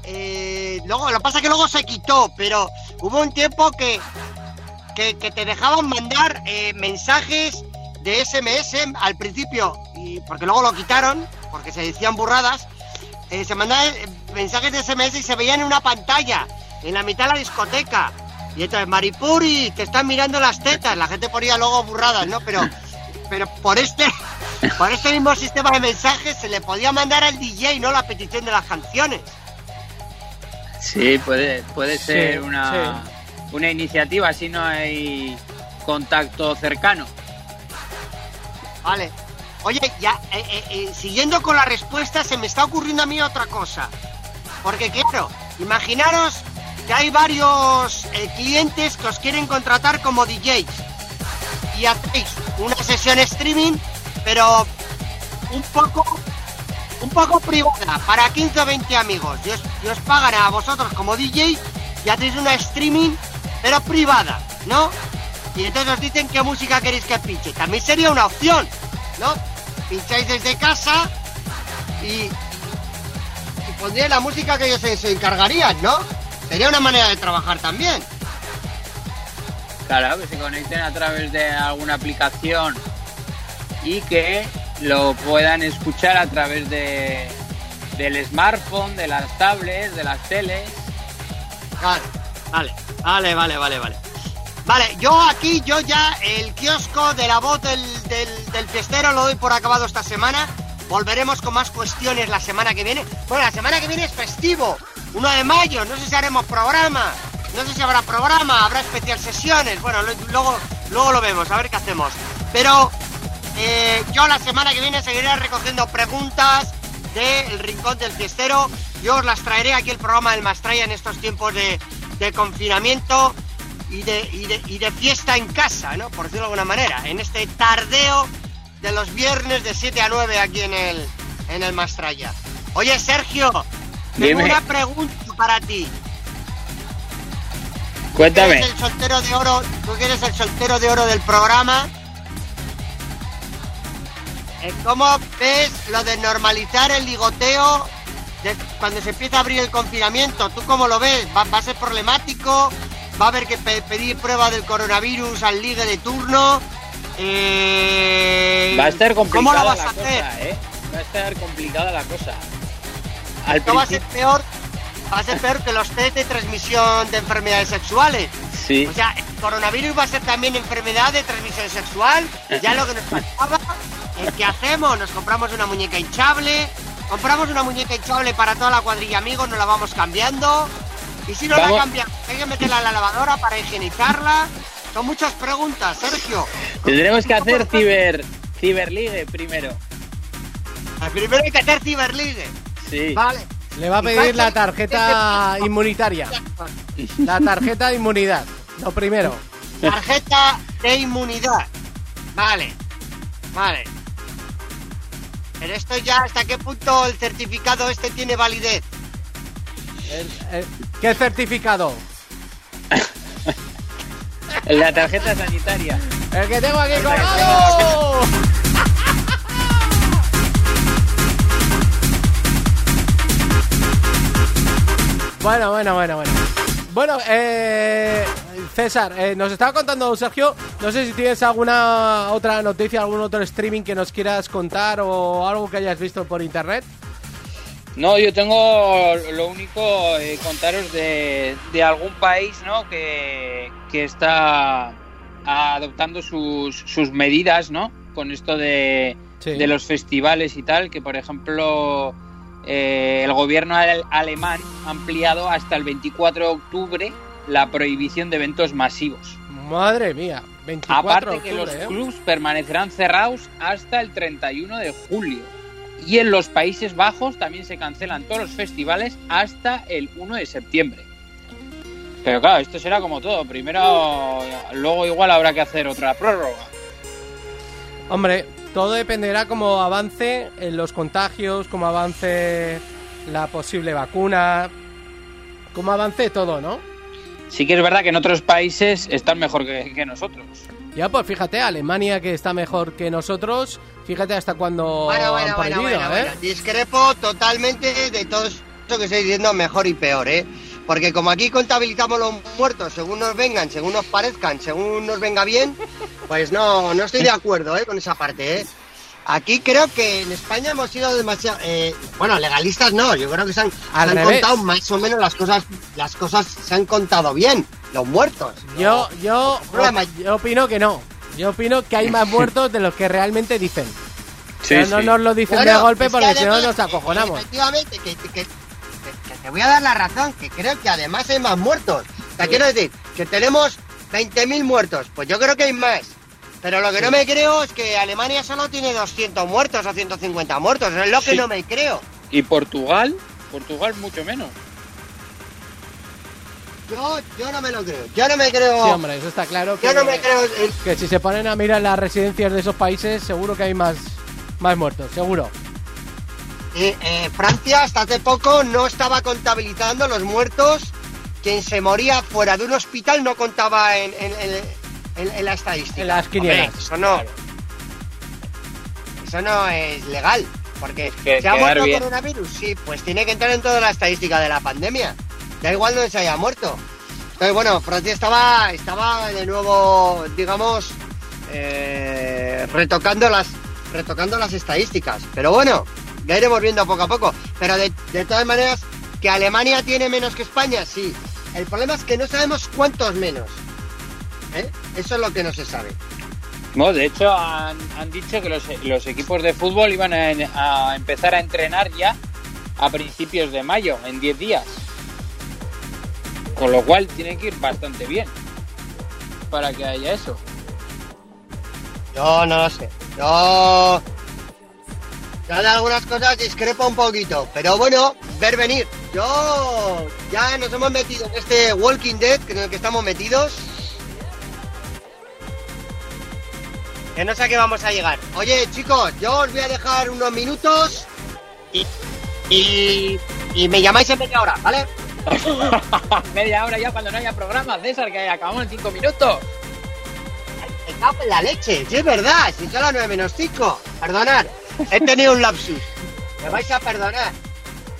Eh, luego, lo que pasa es que luego se quitó, pero hubo un tiempo que, que, te dejaban mandar eh, mensajes de SMS al principio, y porque luego lo quitaron, porque se decían burradas, eh, se mandaban mensajes de SMS y se veían en una pantalla, en la mitad de la discoteca. Y entonces, Maripuri, te están mirando las tetas. La gente ponía luego burradas, ¿no? Pero, pero por este, por este mismo sistema de mensajes se le podía mandar al DJ, ¿no? La petición de las canciones. Sí, puede, puede Sí, ser una, una iniciativa si no hay contacto cercano. Vale. Oye, ya, eh, eh, eh, siguiendo con la respuesta, se me está ocurriendo a mí otra cosa. Porque claro, imaginaros que hay varios eh, clientes que os quieren contratar como DJs. Y hacéis una sesión streaming, pero un poco un poco privada, para 15 o 20 amigos. Y os, y os pagan a vosotros como DJ y hacéis una streaming, pero privada, ¿no? Y entonces os dicen qué música queréis que pinche. También sería una opción, ¿no? Pincháis desde casa y, y pondríais la música que ellos se, se encargarían, ¿no? Sería una manera de trabajar también. Claro, que se conecten a través de alguna aplicación y que lo puedan escuchar a través de del smartphone, de las tablets, de las teles. Vale, vale, vale, vale, vale, vale. Vale, yo aquí, yo ya el kiosco de la voz del, del, del fiestero lo doy por acabado esta semana. Volveremos con más cuestiones la semana que viene. Bueno, la semana que viene es festivo, 1 de mayo, no sé si haremos programa, no sé si habrá programa, habrá especial sesiones. Bueno, luego, luego lo vemos, a ver qué hacemos. Pero eh, yo la semana que viene seguiré recogiendo preguntas del Rincón del Fiestero. Yo os las traeré aquí el programa del Mastraya en estos tiempos de, de confinamiento y de, y, de, y de fiesta en casa, ¿no? Por decirlo de alguna manera. En este tardeo de los viernes de 7 a 9 aquí en el, en el Mastraya. Oye, Sergio, tengo Dime. una pregunta para ti. Tú Cuéntame. eres el soltero de oro, tú que eres el soltero de oro del programa. Eh, ¿Cómo ves lo de normalizar el ligoteo de- cuando se empieza a abrir el confinamiento? ¿Tú cómo lo ves? ¿Va, va a ser problemático? ¿Va a haber que pe- pedir prueba del coronavirus al ligue de turno? Eh, Va a estar ¿Cómo lo complicada vas la a hacer? cosa, ¿eh? Va a estar complicada la cosa. Al Esto va a ser peor, va a ser peor que los test de transmisión de enfermedades sexuales. sí. O sea, el coronavirus va a ser también enfermedad de transmisión sexual. Ya lo que nos faltaba es que hacemos, nos compramos una muñeca hinchable, compramos una muñeca hinchable para toda la cuadrilla amigos, nos la vamos cambiando. Y si no la cambiamos, hay que meterla en la lavadora para higienizarla. Son muchas preguntas, Sergio. Tendremos que hacer ciber, ciberligue primero. Primero hay que hacer Ciberligue. Sí. Vale. Le va a ¿Y pedir la tarjeta inmunitaria. La tarjeta de inmunidad. Lo primero. Tarjeta de inmunidad. Vale. Vale. Pero esto ya, ¿hasta qué punto el certificado este tiene validez? El- el- ¿Qué certificado? La tarjeta sanitaria. El que tengo aquí colgado. Bueno, bueno, bueno, bueno. Bueno, eh, César, eh, nos estaba contando Sergio, no sé si tienes alguna otra noticia, algún otro streaming que nos quieras contar o algo que hayas visto por internet. No, yo tengo lo único eh, contaros de, de algún país, ¿no? Que, que está adoptando sus, sus medidas, ¿no? Con esto de, Sí. de los festivales y tal, que por ejemplo eh, el gobierno ale- alemán ha ampliado hasta el 24 de octubre la prohibición de eventos masivos. Madre mía, 24 Aparte de que los ¿eh? clubs permanecerán cerrados hasta el 31 de julio. Y en los Países Bajos también se cancelan todos los festivales hasta el 1 de septiembre. Pero claro, esto será como todo. Primero, luego igual habrá que hacer otra prórroga. Hombre, todo dependerá cómo avance en los contagios, cómo avance la posible vacuna, cómo avance todo, ¿no? Sí que es verdad que en otros países están mejor que, que nosotros. Ya, pues fíjate, Alemania que está mejor que nosotros, fíjate hasta cuando Bueno, bueno, han bueno, bueno, ¿eh? bueno. Discrepo totalmente de todo eso que estoy diciendo, mejor y peor, ¿eh? Porque como aquí contabilizamos los muertos según nos vengan, según nos parezcan, según nos venga bien, pues no, no estoy de acuerdo, ¿eh? Con esa parte, ¿eh? Aquí creo que en España hemos sido demasiado, eh, bueno, legalistas no, yo creo que se han, se han contado más o menos las cosas, las cosas se han contado bien, los muertos. Yo, yo, Problema. yo opino que no. Yo opino que hay más muertos de los que realmente dicen. Sí, Pero no sí. nos lo dicen Bueno, de golpe porque si no nos acojonamos. eh, Efectivamente, que, que- que- que te voy a dar la razón, que creo que además hay más muertos. O sea, quiero decir, que tenemos 20.000 muertos, pues yo creo que hay más. Pero lo que no me creo es que Alemania solo tiene 200 muertos o 150 muertos, es lo que Sí. no me creo. Y Portugal, Portugal mucho menos. Yo, yo no me lo creo, yo no me creo, Sí, hombre, eso está claro. Que, yo no me creo... que si se ponen a mirar las residencias de esos países, seguro que hay más, más muertos, seguro. Eh, eh, Francia hasta hace poco no estaba contabilizando los muertos. Quien se moría fuera de un hospital no contaba en, en- en- en- en la estadística. En las quinielas. Hombre, eso no. Eso no es legal. Porque que se ha muerto bien. coronavirus, sí, pues tiene que entrar en toda la estadística de la pandemia. Da igual donde se haya muerto. Entonces, bueno, Francia estaba, estaba de nuevo, digamos, eh, retocando las retocando las estadísticas. Pero bueno, ya iremos viendo poco a poco. Pero de, de todas maneras, que Alemania tiene menos que España, sí. El problema es que no sabemos cuántos menos. ¿Eh? Eso es lo que no se sabe. No, de hecho han, han dicho que los, los equipos de fútbol iban a, a empezar a entrenar ya a principios de mayo, en 10 días. Con lo cual tiene que ir bastante bien para que haya eso. Yo no lo sé. Yo. Ya de algunas cosas discrepo un poquito. Pero bueno, ver venir. Yo. Ya nos hemos metido en este Walking Dead en el que estamos metidos. Que no sé a qué vamos a llegar. Oye, chicos, yo os voy a dejar unos minutos. Y. Y. Y me llamáis en media hora, ¿vale? Media hora ya cuando no haya programa, César, que acabamos en 5 minutos. Me cago en la leche, sí es verdad, si son las 9 menos 5. Perdonad, he tenido un lapsus. Me vais a perdonar.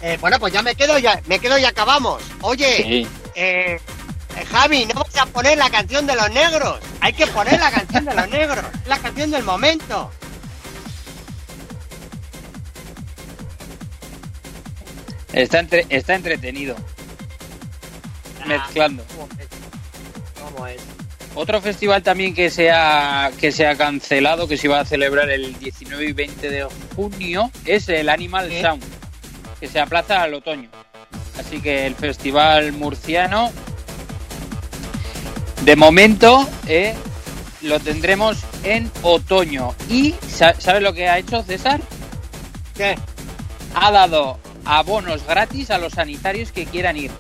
Eh, bueno, pues ya me quedo ya, me quedo y acabamos. Oye, Sí. eh, eh, Javi, no vas a poner la canción de los negros. Hay que poner la canción de los negros. La canción del momento. Está, entre- está entretenido. Mezclando. ¿Cómo es? ¿Cómo es? Otro festival también que se, ha, que se ha cancelado, que se iba a celebrar el 19 y 20 de junio, es el Animal ¿Qué? Sound, que se aplaza al otoño. Así que el festival murciano De momento, eh, lo tendremos en otoño. Y, sa- ¿sabes lo que ha hecho César? ¿Qué? Ha dado abonos gratis a los sanitarios que quieran ir.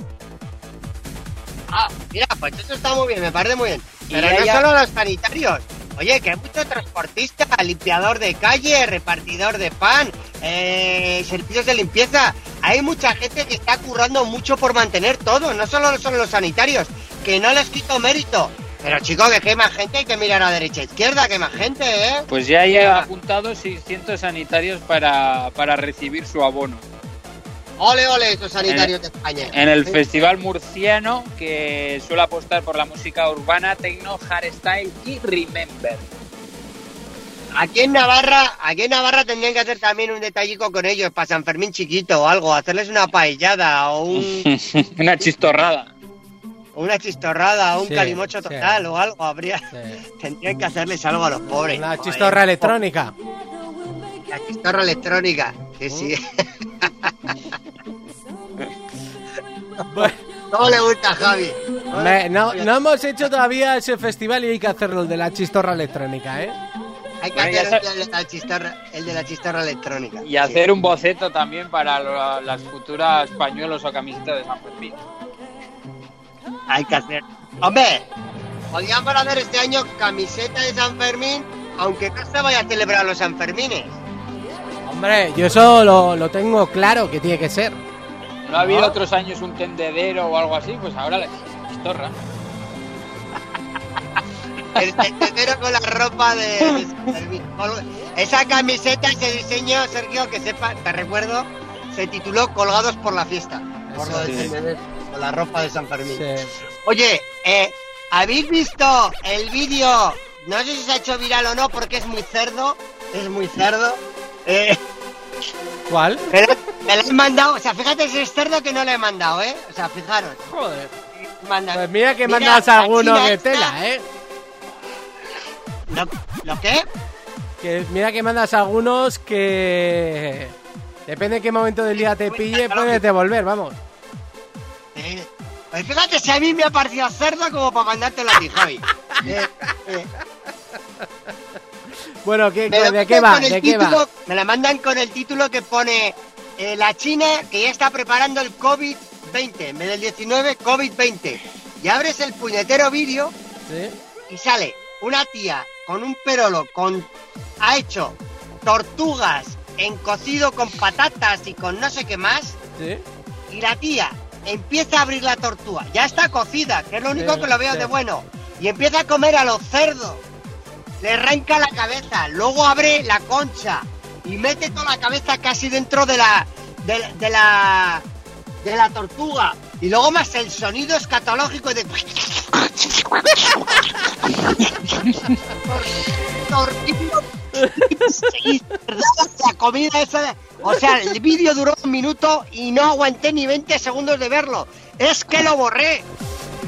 Ah, mira, pues eso está muy bien, me parece muy bien. Y Pero no solo los sanitarios. Oye, que hay mucho transportista, limpiador de calle, repartidor de pan, eh, servicios de limpieza. Hay mucha gente que está currando mucho por mantener todo, no solo son los sanitarios, que no les quito mérito. Pero chicos, que hay más gente, hay que mirar a derecha e izquierda, que más gente, ¿eh? Pues ya hay apuntado 600 sanitarios para, para recibir su abono. Ole, ole, esos sanitarios de España. En el festival murciano que suele apostar por la música urbana, techno, hardstyle y remember. Aquí en Navarra, aquí en Navarra tendrían que hacer también un detallico con ellos para San Fermín chiquito o algo, hacerles una paellada o un, Una chistorrada. una chistorrada o un Sí, calimocho sí. total o algo, habría, Sí. tendrían que hacerles algo a los pobres. Una chistorra electrónica. La chistorra electrónica, sí, sí. Bueno, ¿Cómo le gusta a Javi? me- no, no hemos hecho todavía ese festival y hay que hacerlo, el de la chistorra electrónica, ¿eh? Hay que Bueno, hacer el de la chistorra, el de la chistorra electrónica. Y sí. hacer un boceto también para lo- las futuras pañuelos o camisetas de San Fermín. Hay que hacer. Hombre, podríamos hacer este año camiseta de San Fermín, aunque no se vaya a celebrar los Sanfermines. Hombre, yo eso lo, lo tengo claro que tiene que ser. ¿No ha habido ¿No? otros años un tendedero o algo así? Pues ahora la chistorra. El tendero con la ropa de, de San Fermín. Esa camiseta, ese diseño, Sergio, que sepa, te recuerdo, se tituló Colgados por la fiesta. Por lo sí. tendedero, con la ropa de San Fermín. Sí. Oye, eh, ¿habéis visto el vídeo? No sé si se ha hecho viral o no, porque es muy cerdo. Es muy cerdo. Eh, ¿Cuál? Me lo he mandado. O sea, fíjate si es cerdo que no le he mandado, ¿eh? O sea, fijaros. Joder. Manda- Pues mira que Mira, mandas alguno China que esta- tela, ¿eh? ¿Lo, ¿Lo qué? Que mira que mandas algunos que... Depende de qué momento del día te pille, puedes devolver, vamos. Eh, pues fíjate si a mí me ha parecido cerdo como para mandártelo a ti, Javi. Eh, eh, Bueno, ¿qué, lo ¿de qué va? ¿De qué título- va? Me la mandan con el título que pone eh, la China que ya está preparando el COVID-20, en vez del 19, COVID-20. Y abres el puñetero vídeo ¿Sí? y sale una tía con un perolo con ha hecho tortugas en cocido con patatas y con no sé qué más ¿Sí? y la tía empieza a abrir la tortuga ya está cocida que es lo único Sí, que lo veo sí. de bueno y empieza a comer a los cerdos le arranca la cabeza luego abre la concha y mete toda la cabeza casi dentro de la de, de la de la tortuga. Y luego más el sonido escatológico de la comida esa o sea el vídeo duró un minuto y no aguanté ni 20 segundos de verlo. Es que lo borré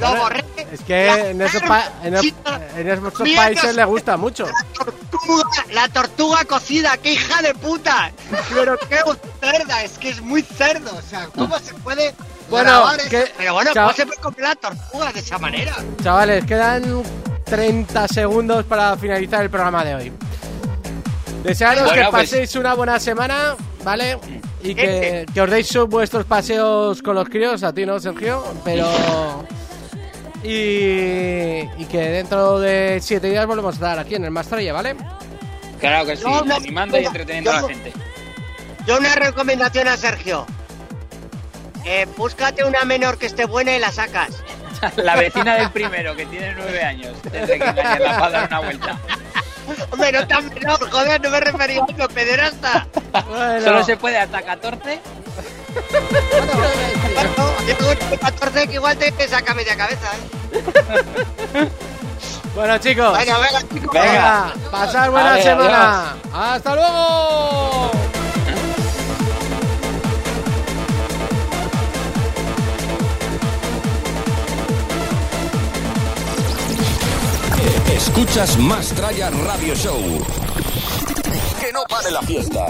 lo borré Es que en esos, pa- en en esos países le gusta mucho. la tortuga, la tortuga cocida, qué hija de puta. Pero qué cerda, es que es muy cerdo. O sea, ¿cómo se puede Bueno, que- Pero bueno. ¿cómo se puede comer la tortuga de esa manera? Chavales, quedan 30 segundos para finalizar el programa de hoy. Desearos Bueno, que pues- paséis una buena semana, ¿vale? Y que, que os deis vuestros paseos con los críos, a ti no, Sergio, pero... Y, y que dentro de 7 días volvemos a estar aquí en el Mastraya, ¿vale? Claro que sí, No, no, animando y entreteniendo a la gente. Yo una recomendación a Sergio. Eh, búscate una menor que esté buena y la sacas. La vecina del primero, que tiene nueve años, desde que engañarla para dar una vuelta. Hombre, no tan menor, joder, no me refería a eso, pederasta. Bueno, Solo se puede hasta 14. Bueno, yo tengo 14 que igual te te saca media cabeza, ¿eh? bueno, chicos. Venga, venga, chicos. Venga, pasar buena semana. ¡Hasta luego! Escuchas Más Tralla Radio Show. Que no pare la fiesta.